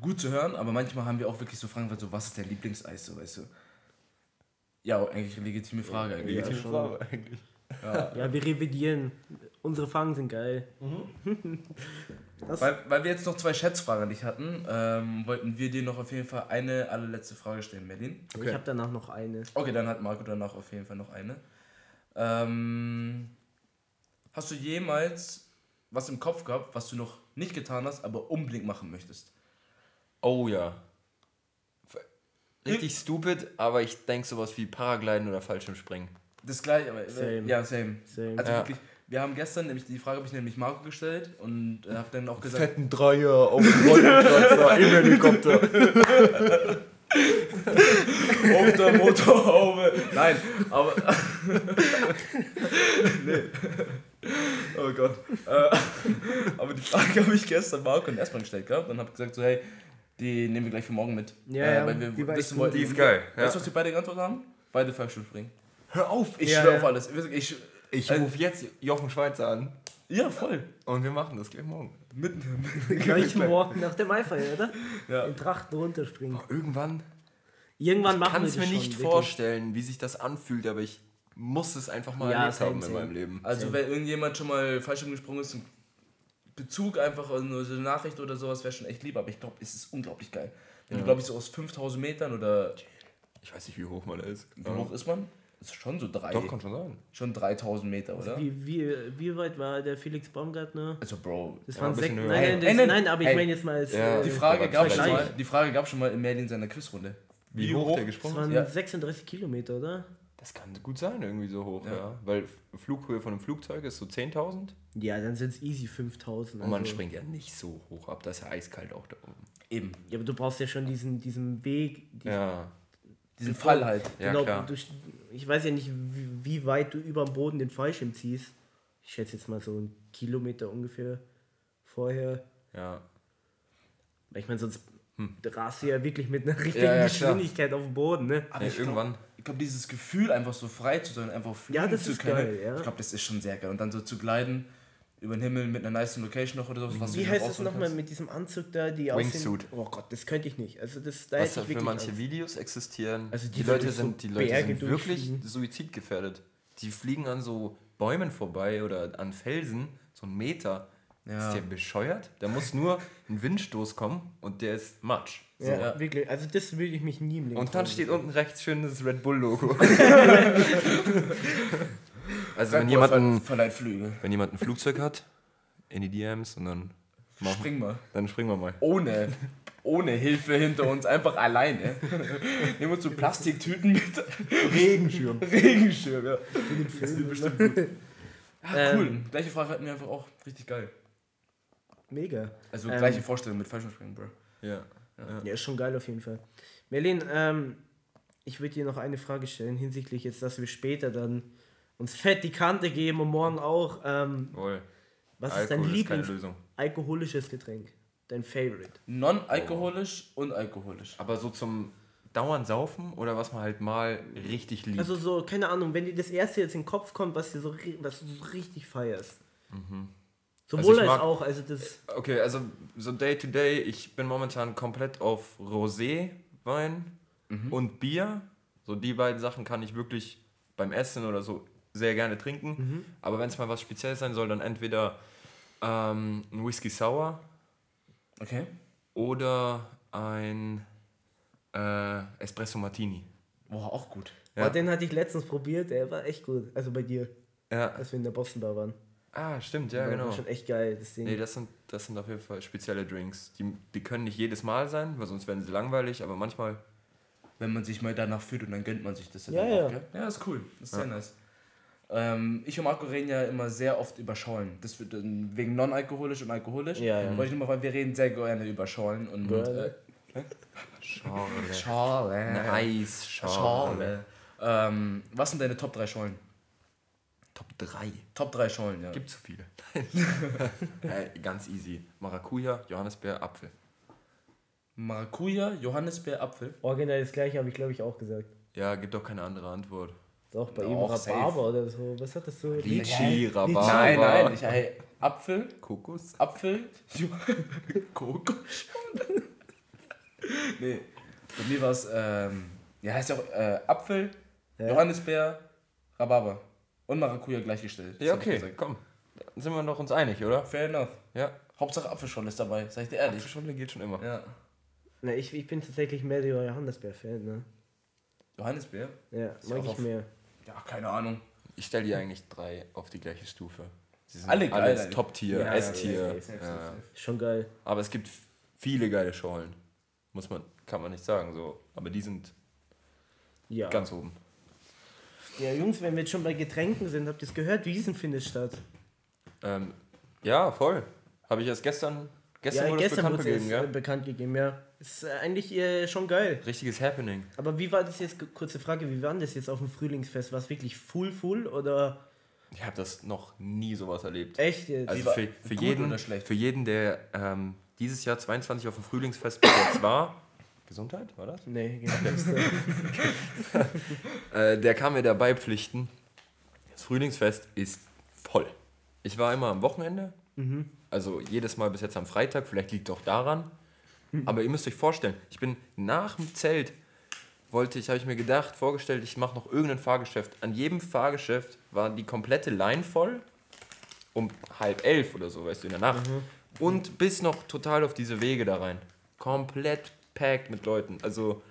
gut zu hören, aber manchmal haben wir auch wirklich so Fragen, so, was ist dein Lieblingseis, so, weißt du? Ja, eigentlich eine legitime Frage eigentlich. Ja, Legitime schon. Frage eigentlich. Ja, wir revidieren. Unsere Fragen sind geil. das, Weil, weil wir jetzt noch zwei Schätzfragen an dich hatten, ähm, wollten wir dir noch auf jeden Fall eine allerletzte Frage stellen, Merlin. Ich habe danach noch eine. Okay, dann hat Marco danach auf jeden Fall noch eine. Ähm, hast du jemals was im Kopf gehabt, was du noch nicht getan hast, aber unbedingt machen möchtest? Oh ja. F- Richtig stupid, aber ich denke sowas wie Paragliden oder Fallschirmspringen. Das gleiche, aber Same. ja, same. Same. Also Ja. wirklich, wir haben gestern nämlich die Frage habe ich nämlich Marco gestellt und äh, habe dann auch gesagt, Fetten Dreier auf dem Wolkenkratzer im Helikopter. auf der Motorhaube. Nein, aber nee. Oh Gott. Äh, aber die Frage habe ich gestern Marco und erstmal gestellt gehabt und habe gesagt so, hey, die nehmen wir gleich für morgen mit. Ja, äh, weil wir die wissen wollten. Die ist geil. Weißt Ja. du, was wir beide geantwortet haben? Beide Fallschirmspringen. Hör auf! Ich Ja, schwöre ja. auf alles. Ich, Ich Also- rufe jetzt Jochen Schweizer an ja, voll. und wir machen das gleich morgen. Mitten. Gleich morgen nach dem Maifeier, oder? Ja. In Trachten runterspringen. Oh, Irgendwann Irgendwann machen kann wir es das mir schon, nicht wirklich. vorstellen, wie sich das anfühlt, aber ich muss es einfach mal Ja, erlebt same, haben in same. meinem Leben. Also wenn irgendjemand schon mal Fallschirm gesprungen ist, ein Bezug einfach in so eine Nachricht oder sowas wäre schon echt lieb, aber ich glaube, es ist unglaublich geil. Wenn du, glaube ich, so aus 5000 Metern oder Ich weiß nicht, wie hoch man da ist. wie hoch ist man? Das ist schon so drei, Doch, kann schon sein. schon 3000 Meter, oder? Wie, wie, wie weit war der Felix Baumgartner? Also Bro, Das waren ein bisschen sechs. höher. Nein, nein, das, nein, nein, aber ich hey. meine jetzt mal als. Ja, äh, die Frage gab schon mal, die Frage gab schon mal in Merlin seiner Quizrunde. Wie, hoch, der das gesprungen waren ist? Ja. 36 Kilometer, oder? Das kann gut sein, irgendwie so hoch, Ja. ja. Weil Flughöhe von einem Flugzeug ist so 10.000 Ja, dann sind es easy 5000. und man also- springt ja nicht so hoch ab, da ist ja eiskalt auch da oben. Eben. Ja, aber du brauchst ja schon diesen, diesen Weg. Diesen, Ja, Diesen Fall halt. ja genau, klar. Du, ich weiß ja nicht, wie, wie weit du über dem Boden den Fallschirm ziehst. Ich schätze jetzt mal so einen Kilometer ungefähr vorher. Ja. Weil ich meine, sonst rast du ja wirklich mit einer richtigen Ja, ja, klar. Geschwindigkeit auf dem Boden, ne? Aber Nee, ich glaub- irgendwann. Ich glaube, dieses Gefühl, einfach so frei zu sein, einfach fliegen Ja, das zu ist können, geil, ja. ich glaube, das ist schon sehr geil. Und dann so zu gliden über den Himmel mit einer nice Location noch oder so. Was Wie heißt es aussuchen nochmal mit diesem Anzug da, die Wingsuit. Oh Gott, das könnte ich nicht. Also das, da Was da für wirklich manche Angst. Videos existieren. Also die, die Leute sind, die Leute Berge sind wirklich suizidgefährdet. Die fliegen an so Bäumen vorbei oder an Felsen, so einen Meter. Ja. Ist der bescheuert? Da muss nur ein Windstoß kommen und der ist Matsch. So. Ja, wirklich. Also das würde ich mich nie im Leben Und dann steht unten rechts schön das Red Bull-Logo. also wenn jemand, ver- ein, verleiht Flügel. wenn jemand ein Flugzeug hat, in die DMs und dann, machen, Spring mal. dann springen wir mal. Ohne, ohne Hilfe hinter uns, einfach alleine. Nehmen uns so Plastiktüten mit. Regenschirm. Regenschirm, ja. Das wird bestimmt gut. Ja, Ähm, cool. Gleiche Frage hatten wir einfach auch richtig geil. Mega. Also Ähm, gleiche Vorstellung mit Fallschirmspringen, Bro. Ja. Ja, ist schon geil auf jeden Fall. Merlin, ähm, ich würde dir noch eine Frage stellen hinsichtlich jetzt, dass wir später dann uns fett die Kante geben und morgen auch. Ähm, Wohl. was ist dein Alkohol ist keine Lieblings Lösung. alkoholisches Getränk? Dein Favorite? Non-alkoholisch und alkoholisch. Aber so zum dauernd saufen oder was man halt mal richtig liebt. Also so, keine Ahnung, wenn dir das erste jetzt in den Kopf kommt, was, dir so, was du so richtig feierst. Sowohl Mhm. Also ich als mag- auch, also das. okay, also so day to day, ich bin momentan komplett auf Rosé, Wein und Bier. So die beiden Sachen kann ich wirklich beim Essen oder so sehr gerne trinken. Aber wenn es mal was Spezielles sein soll, dann entweder ähm, ein Whisky Sour Okay. oder ein äh, Espresso Martini. Boah, auch gut. Ja. Oh, den hatte ich letztens probiert, der war echt gut. Also bei dir, Ja. als wir in der Boston Bar waren. Ah, stimmt, ja, genau. War schon echt geil, das Ding. Nee, das sind, das sind auf jeden Fall spezielle Drinks. Die, die können nicht jedes Mal sein, weil sonst werden sie langweilig, aber manchmal. Wenn man sich mal danach fühlt und dann gönnt man sich das Ja, ja. auch? Ja, ist cool. Das ist sehr nice. Ähm, ich und Marco reden ja immer sehr oft über Schollen. Das wird wegen non-alkoholisch und alkoholisch. Ja, ja. Wollte ich nur mal, weil wir reden sehr gerne über Schollen und Gerne. äh, Schale. Schale. Eine. Schale. Ähm, was sind deine Top 3 Schollen? Top 3. Top 3 Schollen, ja. Gibt zu viele. äh, ganz easy. Maracuja, Johannisbeer, Apfel. Maracuja, Johannisbeer, Apfel. Original das gleiche habe ich, glaube ich, auch gesagt. Ja, gibt doch keine andere Antwort. Doch, bei Doch, ihm safe. Rhabarber oder so. Was hattest du? Litchi, Rhabarber. Nein, nein, ich hey, Apfel, Kokos. Apfel, Kokos. nee, bei mir war es, ähm, ja, heißt ja auch äh, Apfel, Ja. Johannisbeer, Rhabarber und Maracuja gleichgestellt. Das Ja, okay, komm. Dann sind wir noch uns einig, oder? Fair enough. Ja. Hauptsache Apfelschorle ist dabei, sag ich dir ehrlich. Apfelschorle geht schon immer. Ja. Na, ich, ich bin tatsächlich mehr der Johannesbeer-Fan, ne? Johannisbeer? Ja, Ist mag auch ich mehr. Ja, keine Ahnung. Ich stelle die eigentlich drei auf die gleiche Stufe. Sie sind Alle geil, alles. Top-Tier, Ja, ja, S-Tier. Ja. Schon geil. Aber es gibt viele geile Schorlen. Muss man, kann man nicht sagen so. Aber die sind Ja. ganz oben. Ja, Jungs, wenn wir jetzt schon bei Getränken sind, habt ihr es gehört? Wiesen findet statt. Ähm, ja, voll. Habe ich erst gestern, gestern ja, wurde es gestern bekannt wurde es gegeben, äh, gell? bekannt gegeben, ja. Ist äh, eigentlich äh, schon geil. Richtiges Happening. Aber wie war das jetzt, kurze Frage, wie war das jetzt auf dem Frühlingsfest? War es wirklich full, full oder Ich habe das noch nie sowas erlebt. echt jetzt? Also für, für, jeden, für jeden, der ähm, dieses Jahr 22 auf dem Frühlingsfest bis jetzt war, Gesundheit, war das? nee, genau. Äh, der kann mir dabei pflichten. Das Frühlingsfest ist voll. Ich war immer am Wochenende, also jedes Mal bis jetzt am Freitag, vielleicht liegt auch daran. Aber ihr müsst euch vorstellen, ich bin nach dem Zelt, wollte ich, habe ich mir gedacht, vorgestellt, ich mache noch irgendein Fahrgeschäft. An jedem Fahrgeschäft war die komplette Line voll, um halb elf oder so, weißt du, in der Nacht. Und bis noch total auf diese Wege da rein. Komplett packed mit Leuten. Also,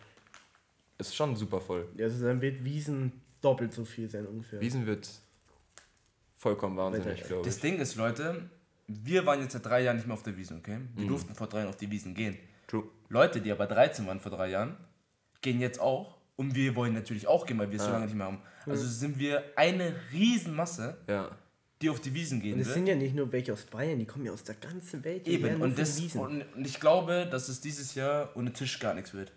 ist schon super voll. Also dann wird Wiesen doppelt so viel sein ungefähr. Wiesen wird vollkommen wahnsinnig, glaube Das ich. Ding ist, Leute, wir waren jetzt seit drei Jahren nicht mehr auf der Wiesn, okay? Wir durften vor drei Jahren auf die Wiesen gehen. True. Leute, die aber 13 waren vor drei Jahren, gehen jetzt auch. Und wir wollen natürlich auch gehen, weil wir es so Ah. lange nicht mehr haben. Also sind wir eine Riesenmasse, Ja. die auf die Wiesen gehen Und es sind ja nicht nur welche aus Bayern, die kommen ja aus der ganzen Welt. Eben, und, das, Wiesen. und, ich glaube, dass es dieses Jahr ohne Tisch gar nichts wird.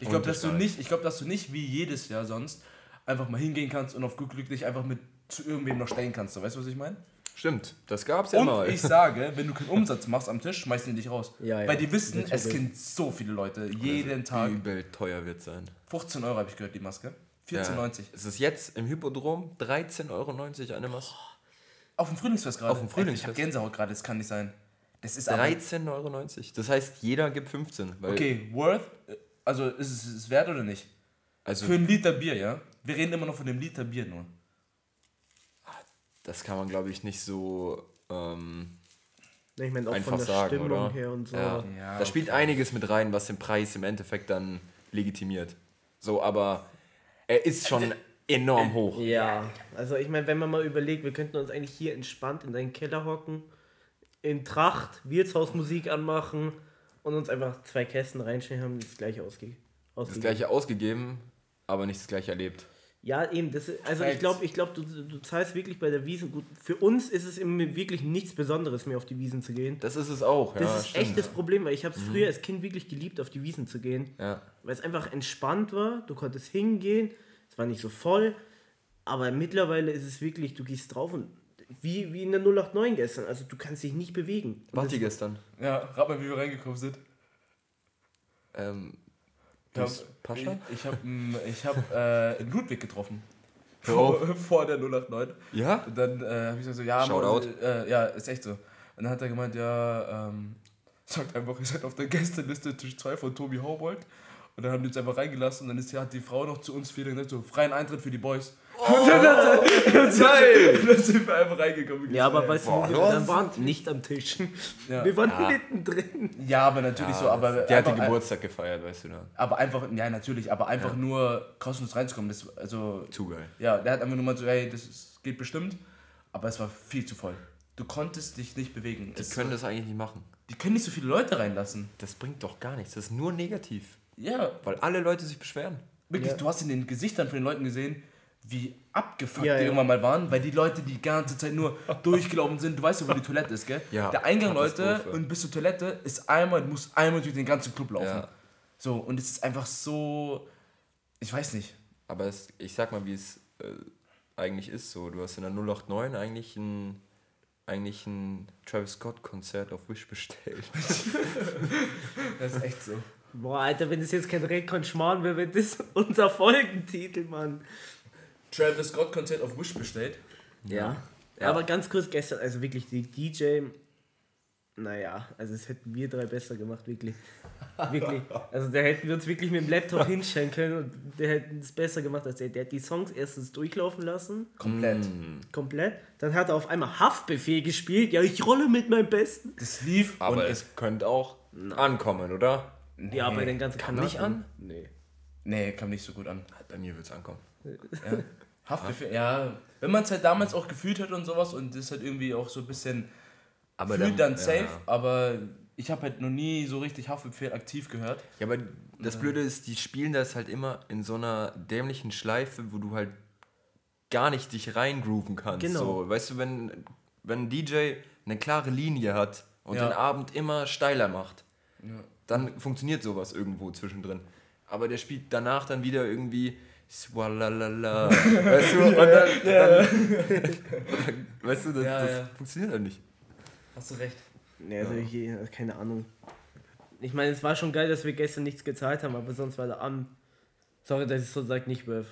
Ich glaube, dass, du nicht, ich glaub, dass du nicht wie jedes Jahr sonst einfach mal hingehen kannst und auf gut Glück dich einfach mit zu irgendwem noch stellen kannst. So, weißt du, was ich meine? Stimmt, das gab's ja Und mal. ich sage, wenn du keinen Umsatz machst am Tisch, schmeißen die dich raus. Ja, ja. Weil die wissen, es sind so viele Leute, jeden Tag. Übel teuer wird sein. 15 Euro habe ich gehört, die Maske. 14,90. Ja. Es ist jetzt im Hippodrom 13,90 Euro eine Maske. Auf dem Frühlingsfest gerade. Auf dem Frühlingsfest. Ich habe Gänsehaut gerade, das kann nicht sein. Das ist aber... 13,90 Euro. Das heißt, jeder gibt 15. Weil, Okay, worth, äh, also ist es, ist es wert oder nicht? Also, Für einen Liter Bier, ja? Wir reden immer noch von dem Liter Bier nur. Das kann man, glaube ich, nicht so ähm, ich meine auch einfach von der sagen, Stimmung oder? her und so. Ja. Ja, da spielt einiges mit rein, was den Preis im Endeffekt dann legitimiert. So, aber er ist schon enorm hoch. Ja, also ich meine, wenn man mal überlegt, wir könnten uns eigentlich hier entspannt in deinen Keller hocken, in Tracht, Wirtshausmusik anmachen und uns einfach zwei Kästen reinstellen, haben das gleiche ausge Das ausgegeben. gleiche ausgegeben, aber nicht das gleiche erlebt. Ja, eben, das ist, also ich Facts. glaube, ich glaub, du, du zahlst wirklich bei der Wiesen gut. Für uns ist es im- wirklich nichts Besonderes mehr auf die Wiesen zu gehen. Das ist es auch, Das ja. ist stimmt. echt das Problem, weil ich habe es früher als Kind wirklich geliebt, auf die Wiesen zu gehen. Ja. Weil es einfach entspannt war, du konntest hingehen, es war nicht so voll, aber mittlerweile ist es wirklich, du gehst drauf und wie, wie in der 089 gestern, also du kannst dich nicht bewegen. Und Wart ihr das- gestern? Ja, rat mal, wie wir reingekommen sind. Ähm, hab- Pascha? Ich, ich habe ich hab, äh, Ludwig getroffen. Vor, vor der 089. Ja? Und dann äh, habe ich gesagt so, ja, Shoutout. Äh, ja, ist echt so. Und dann hat er gemeint, ja, ähm, sagt einfach, ihr seid auf der Gästeliste Tisch 2 von Tobi Haubold. Und dann haben die uns einfach reingelassen und dann ist, hat die Frau noch zu uns vier gesagt, so, freien Eintritt für die Boys. Und dann, hat er- dann, sind, wir einfach reingekommen. Ja, aber weißt du, Boah, wir waren? Nicht am Tisch. Ja. Wir waren Ja. mittendrin. Ja, aber natürlich so, aber Der hatte einfach, Geburtstag gefeiert, weißt du da. aber einfach, ja natürlich, aber einfach nur kostenlos reinzukommen, das, also, Zu geil. ja, der hat einfach nur mal so, hey, das ist, geht bestimmt, aber es war viel zu voll. Du konntest dich nicht bewegen. Die Es können war- das eigentlich nicht machen. die können nicht so viele Leute reinlassen. Das bringt doch gar nichts. Das ist nur negativ. Ja, Weil alle Leute sich beschweren. wirklich, Ja. du hast in den Gesichtern von den Leuten gesehen, wie abgefuckt Ja, die ja. irgendwann mal waren, weil die Leute die ganze Zeit nur durchgelaufen sind. Du weißt ja, wo die Toilette ist, gell? Ja, Der Eingang, Leute, und bis zur Toilette ist einmal, du musst einmal durch den ganzen Club laufen. Ja. So, und es ist einfach so, ich weiß nicht. Aber es, ich sag mal, wie es äh, eigentlich ist so. Du hast in der 089 eigentlich ein, eigentlich ein Travis Scott-Konzert auf Wish bestellt. Das ist echt so. Boah, Alter, wenn das jetzt kein Rekon Schmarrn wäre, wäre das unser Folgentitel, Mann. Travis Scott Konzert auf Wish bestellt. Ja. ja. Aber ganz kurz gestern, also wirklich die DJ, naja, also es hätten wir drei besser gemacht, wirklich. Wirklich. Also da hätten wir uns wirklich mit dem Laptop hinstellen können und der hätte es besser gemacht als er. Der hat die Songs erstens durchlaufen lassen, Komplett. Mm. komplett. Dann hat er auf einmal Haftbefehl gespielt. Ja, ich rolle mit meinem Besten. Das lief Aber und es könnte auch ankommen, oder? Ja, bei den ganzen Kam nicht Kanaken. an? Nee. Nee, kam nicht so gut an. Bei mir wird es ankommen. Ja. Haftbefehl, ja. Wenn man es halt damals auch gefühlt hat und sowas und das halt irgendwie auch so ein bisschen Aber fühlt dann safe, Ja. aber ich habe halt noch nie so richtig Haftbefehl aktiv gehört. ja, aber das Blöde ist, die spielen das halt immer in so einer dämlichen Schleife, wo du halt gar nicht dich reingrooven kannst. Genau. So, weißt du, wenn, wenn ein DJ eine klare Linie hat und Ja. den Abend immer steiler macht, dann funktioniert sowas irgendwo zwischendrin. Aber der spielt danach dann wieder irgendwie Swalala. weißt du, und dann, dann weißt du, das, Ja, das ja. funktioniert halt nicht. Hast du recht. Nee, also ich, also keine Ahnung. Ich meine, es war schon geil, dass wir gestern nichts gezahlt haben, aber sonst war der Abend. Sorry, dass ich so sage, nicht worth.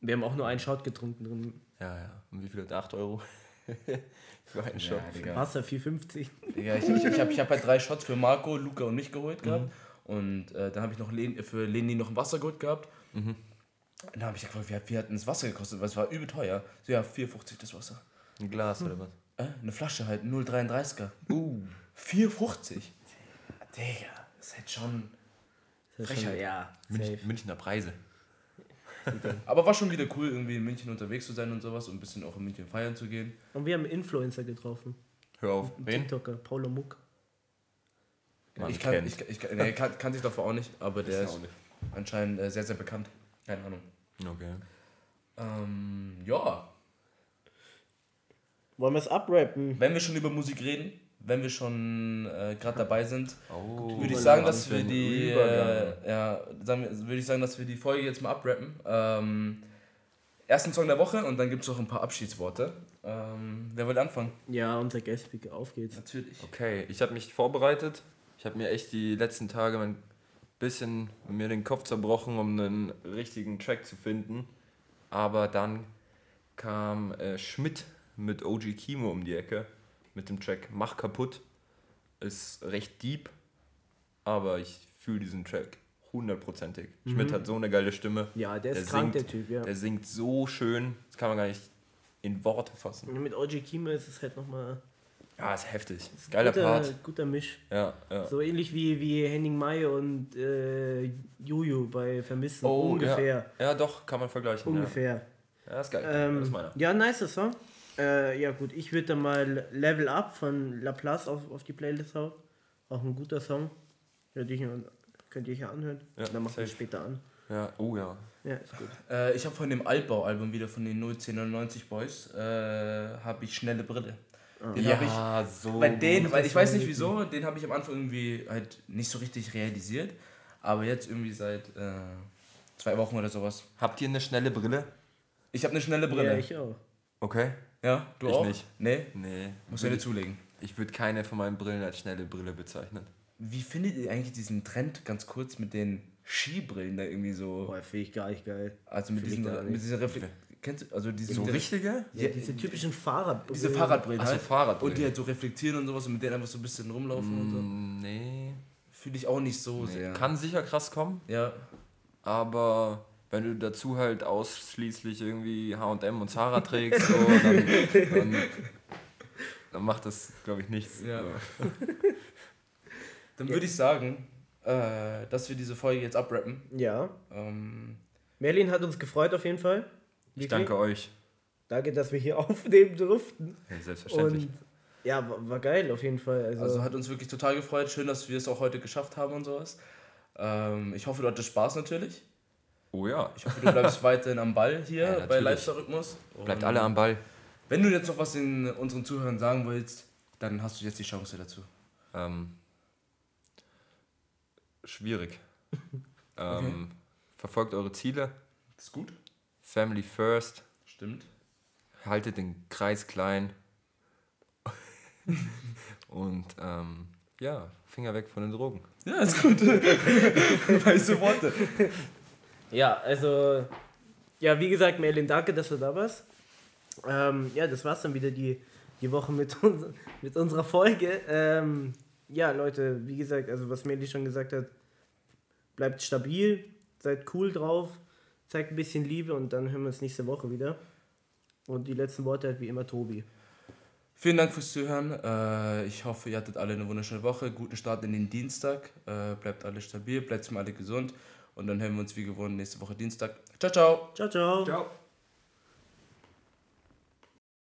Wir haben auch nur einen Shot getrunken drin. Ja, ja. Und wie viel hat 8 Euro? Für einen Shot. Digga. Wasser 4,50. Digga, ich ich, ich habe ich hab halt drei Shots für Marco, Luca und mich geholt gehabt. Und äh, dann habe ich noch Len, für Leni noch ein Wasser geholt gehabt. Und dann habe ich gefragt, wie, hat- wie hat denn das Wasser gekostet? Weil es war übel teuer. So, ja, 4,50 das Wasser. Ein Glas oder was? Äh, eine Flasche halt, 0,33er. Uh. 4,50? Digga, das ist halt schon... Frechheit. Ja, Münch. Münchner Preise. Aber war schon wieder cool, irgendwie in München unterwegs zu sein und sowas und ein bisschen auch in München feiern zu gehen. Und wir haben einen Influencer getroffen. Hör auf. Einen Wen? TikToker, Paulo Muck. Man ich kann, kennt. ich, ich, nee, kann, kann sich davor auch nicht, aber der ist nicht. anscheinend äh, sehr, sehr bekannt. Keine Ahnung. Okay. Ähm, ja, Wollen wir es abrappen? wenn wir schon über Musik reden, wenn wir schon äh, gerade dabei sind, Oh, würde ich sagen, dass wir die, äh, ja, sagen wir, würde ich sagen, dass wir die Folge jetzt mal abrappen. Ähm, ersten Song der Woche und dann gibt es noch ein paar Abschiedsworte. Ähm, wer will anfangen? Ja, unser Guest-Speaker, auf geht's. Natürlich. Okay, ich habe mich vorbereitet. Ich habe mir echt die letzten Tage ein bisschen mir den Kopf zerbrochen, um einen richtigen Track zu finden. Aber dann kam äh, Schmidt mit OG Kimo um die Ecke mit dem Track Mach kaputt. Ist recht deep, aber ich fühle diesen Track hundertprozentig. Schmidt hat so eine geile Stimme. Ja, der ist Der krank, singt- der Typ, ja. Der singt so schön, das kann man gar nicht in Worte fassen. Und mit OG Kimo ist es halt nochmal Ja, ist heftig. Ist geiler guter, Part. guter Misch. Ja, ja. So ähnlich wie, wie Henning May und äh, Juju bei Vermissen. Ungefähr. Oh, Ja, ja doch, kann man vergleichen. Ungefähr. Ja, ja ist geil. Ähm, das ist meiner. ja, nice Song. Äh, ja gut, ich würde dann mal Level Up von Laplace auf, auf die Playlist hauen. Auch ein guter Song. Könnt ihr, hier- könnt ihr hier anhören. Ja, dann macht ihr safe. später an. Ja, oh ja. Ja, ist gut. Äh, ich habe von dem Altbau-Album wieder von den 01099 Boys, äh, habe ich Schnelle Brille. Den habe ich ja, so. Bei denen, weil ich weiß nicht wieso, den habe ich am Anfang irgendwie halt nicht so richtig realisiert. Aber jetzt irgendwie seit äh, zwei Wochen oder sowas. Habt ihr eine schnelle Brille? Ich habe eine schnelle Brille. Ja, ich auch. Okay. Ja, du Ich auch? nicht. Nee, Nee. musst du dir zulegen. Ich würde keine von meinen Brillen als schnelle Brille bezeichnen. Wie findet ihr eigentlich diesen Trend ganz kurz mit den Skibrillen da irgendwie so? Boah, finde ich gar nicht geil. Also mit diesen, mit nicht. dieser Reflex. Kennst du, also diese, So richtige? Ja, diese typischen Fahrradbrillen. Diese Fahrradbrillen Ach so, halt. Fahrradbrillen. Und die halt so reflektieren und sowas und mit denen einfach so ein bisschen rumlaufen und so. Mm, Nee. Fühle ich auch nicht so nee. sehr. Kann sicher krass kommen, ja. aber wenn du dazu halt ausschließlich irgendwie HM und Zara trägst, so, dann, dann, dann macht das, glaube ich, nichts. Ja. Dann würde ich sagen, äh, dass wir diese Folge jetzt abrappen. Ja. Ähm, Merlin hat uns gefreut auf jeden Fall. Ich danke euch. Danke, dass wir hier aufnehmen durften. Ja, selbstverständlich. Und ja, war, war geil auf jeden Fall. Also, Also hat uns wirklich total gefreut. Schön, dass wir es auch heute geschafft haben und sowas. Ähm, ich hoffe, du hattest Spaß natürlich. Oh ja, Ich hoffe, du bleibst weiterhin am Ball hier Ja, bei natürlich. Lifestyle-Rhythmus. bleibt Und alle am Ball. Wenn du jetzt noch was den unseren Zuhörern sagen willst, dann hast du jetzt die Chance dazu. Ähm, schwierig. ähm, Verfolgt eure Ziele. Ist gut? Family first. Stimmt. Haltet den Kreis klein. Und ähm, ja, Finger weg von den Drogen. Ja, ist gut. Weiße Worte. Ja, also, ja, wie gesagt, Merlin, danke, dass du da warst. Ähm, ja, das war's dann wieder die, die Woche mit, uns, mit unserer Folge. Ähm, ja, Leute, wie gesagt, also was Merlin schon gesagt hat, bleibt stabil, seid cool drauf, zeigt ein bisschen Liebe und dann hören wir uns nächste Woche wieder. Und die letzten Worte hat wie immer Tobi. Vielen Dank fürs Zuhören. Äh, ich hoffe, ihr hattet alle eine wunderschöne Woche. Guten Start in den Dienstag. Äh, bleibt alle stabil, bleibt mal alle gesund. Und dann hören wir uns wie gewohnt nächste Woche Dienstag. Ciao, ciao. Ciao, ciao. Ciao.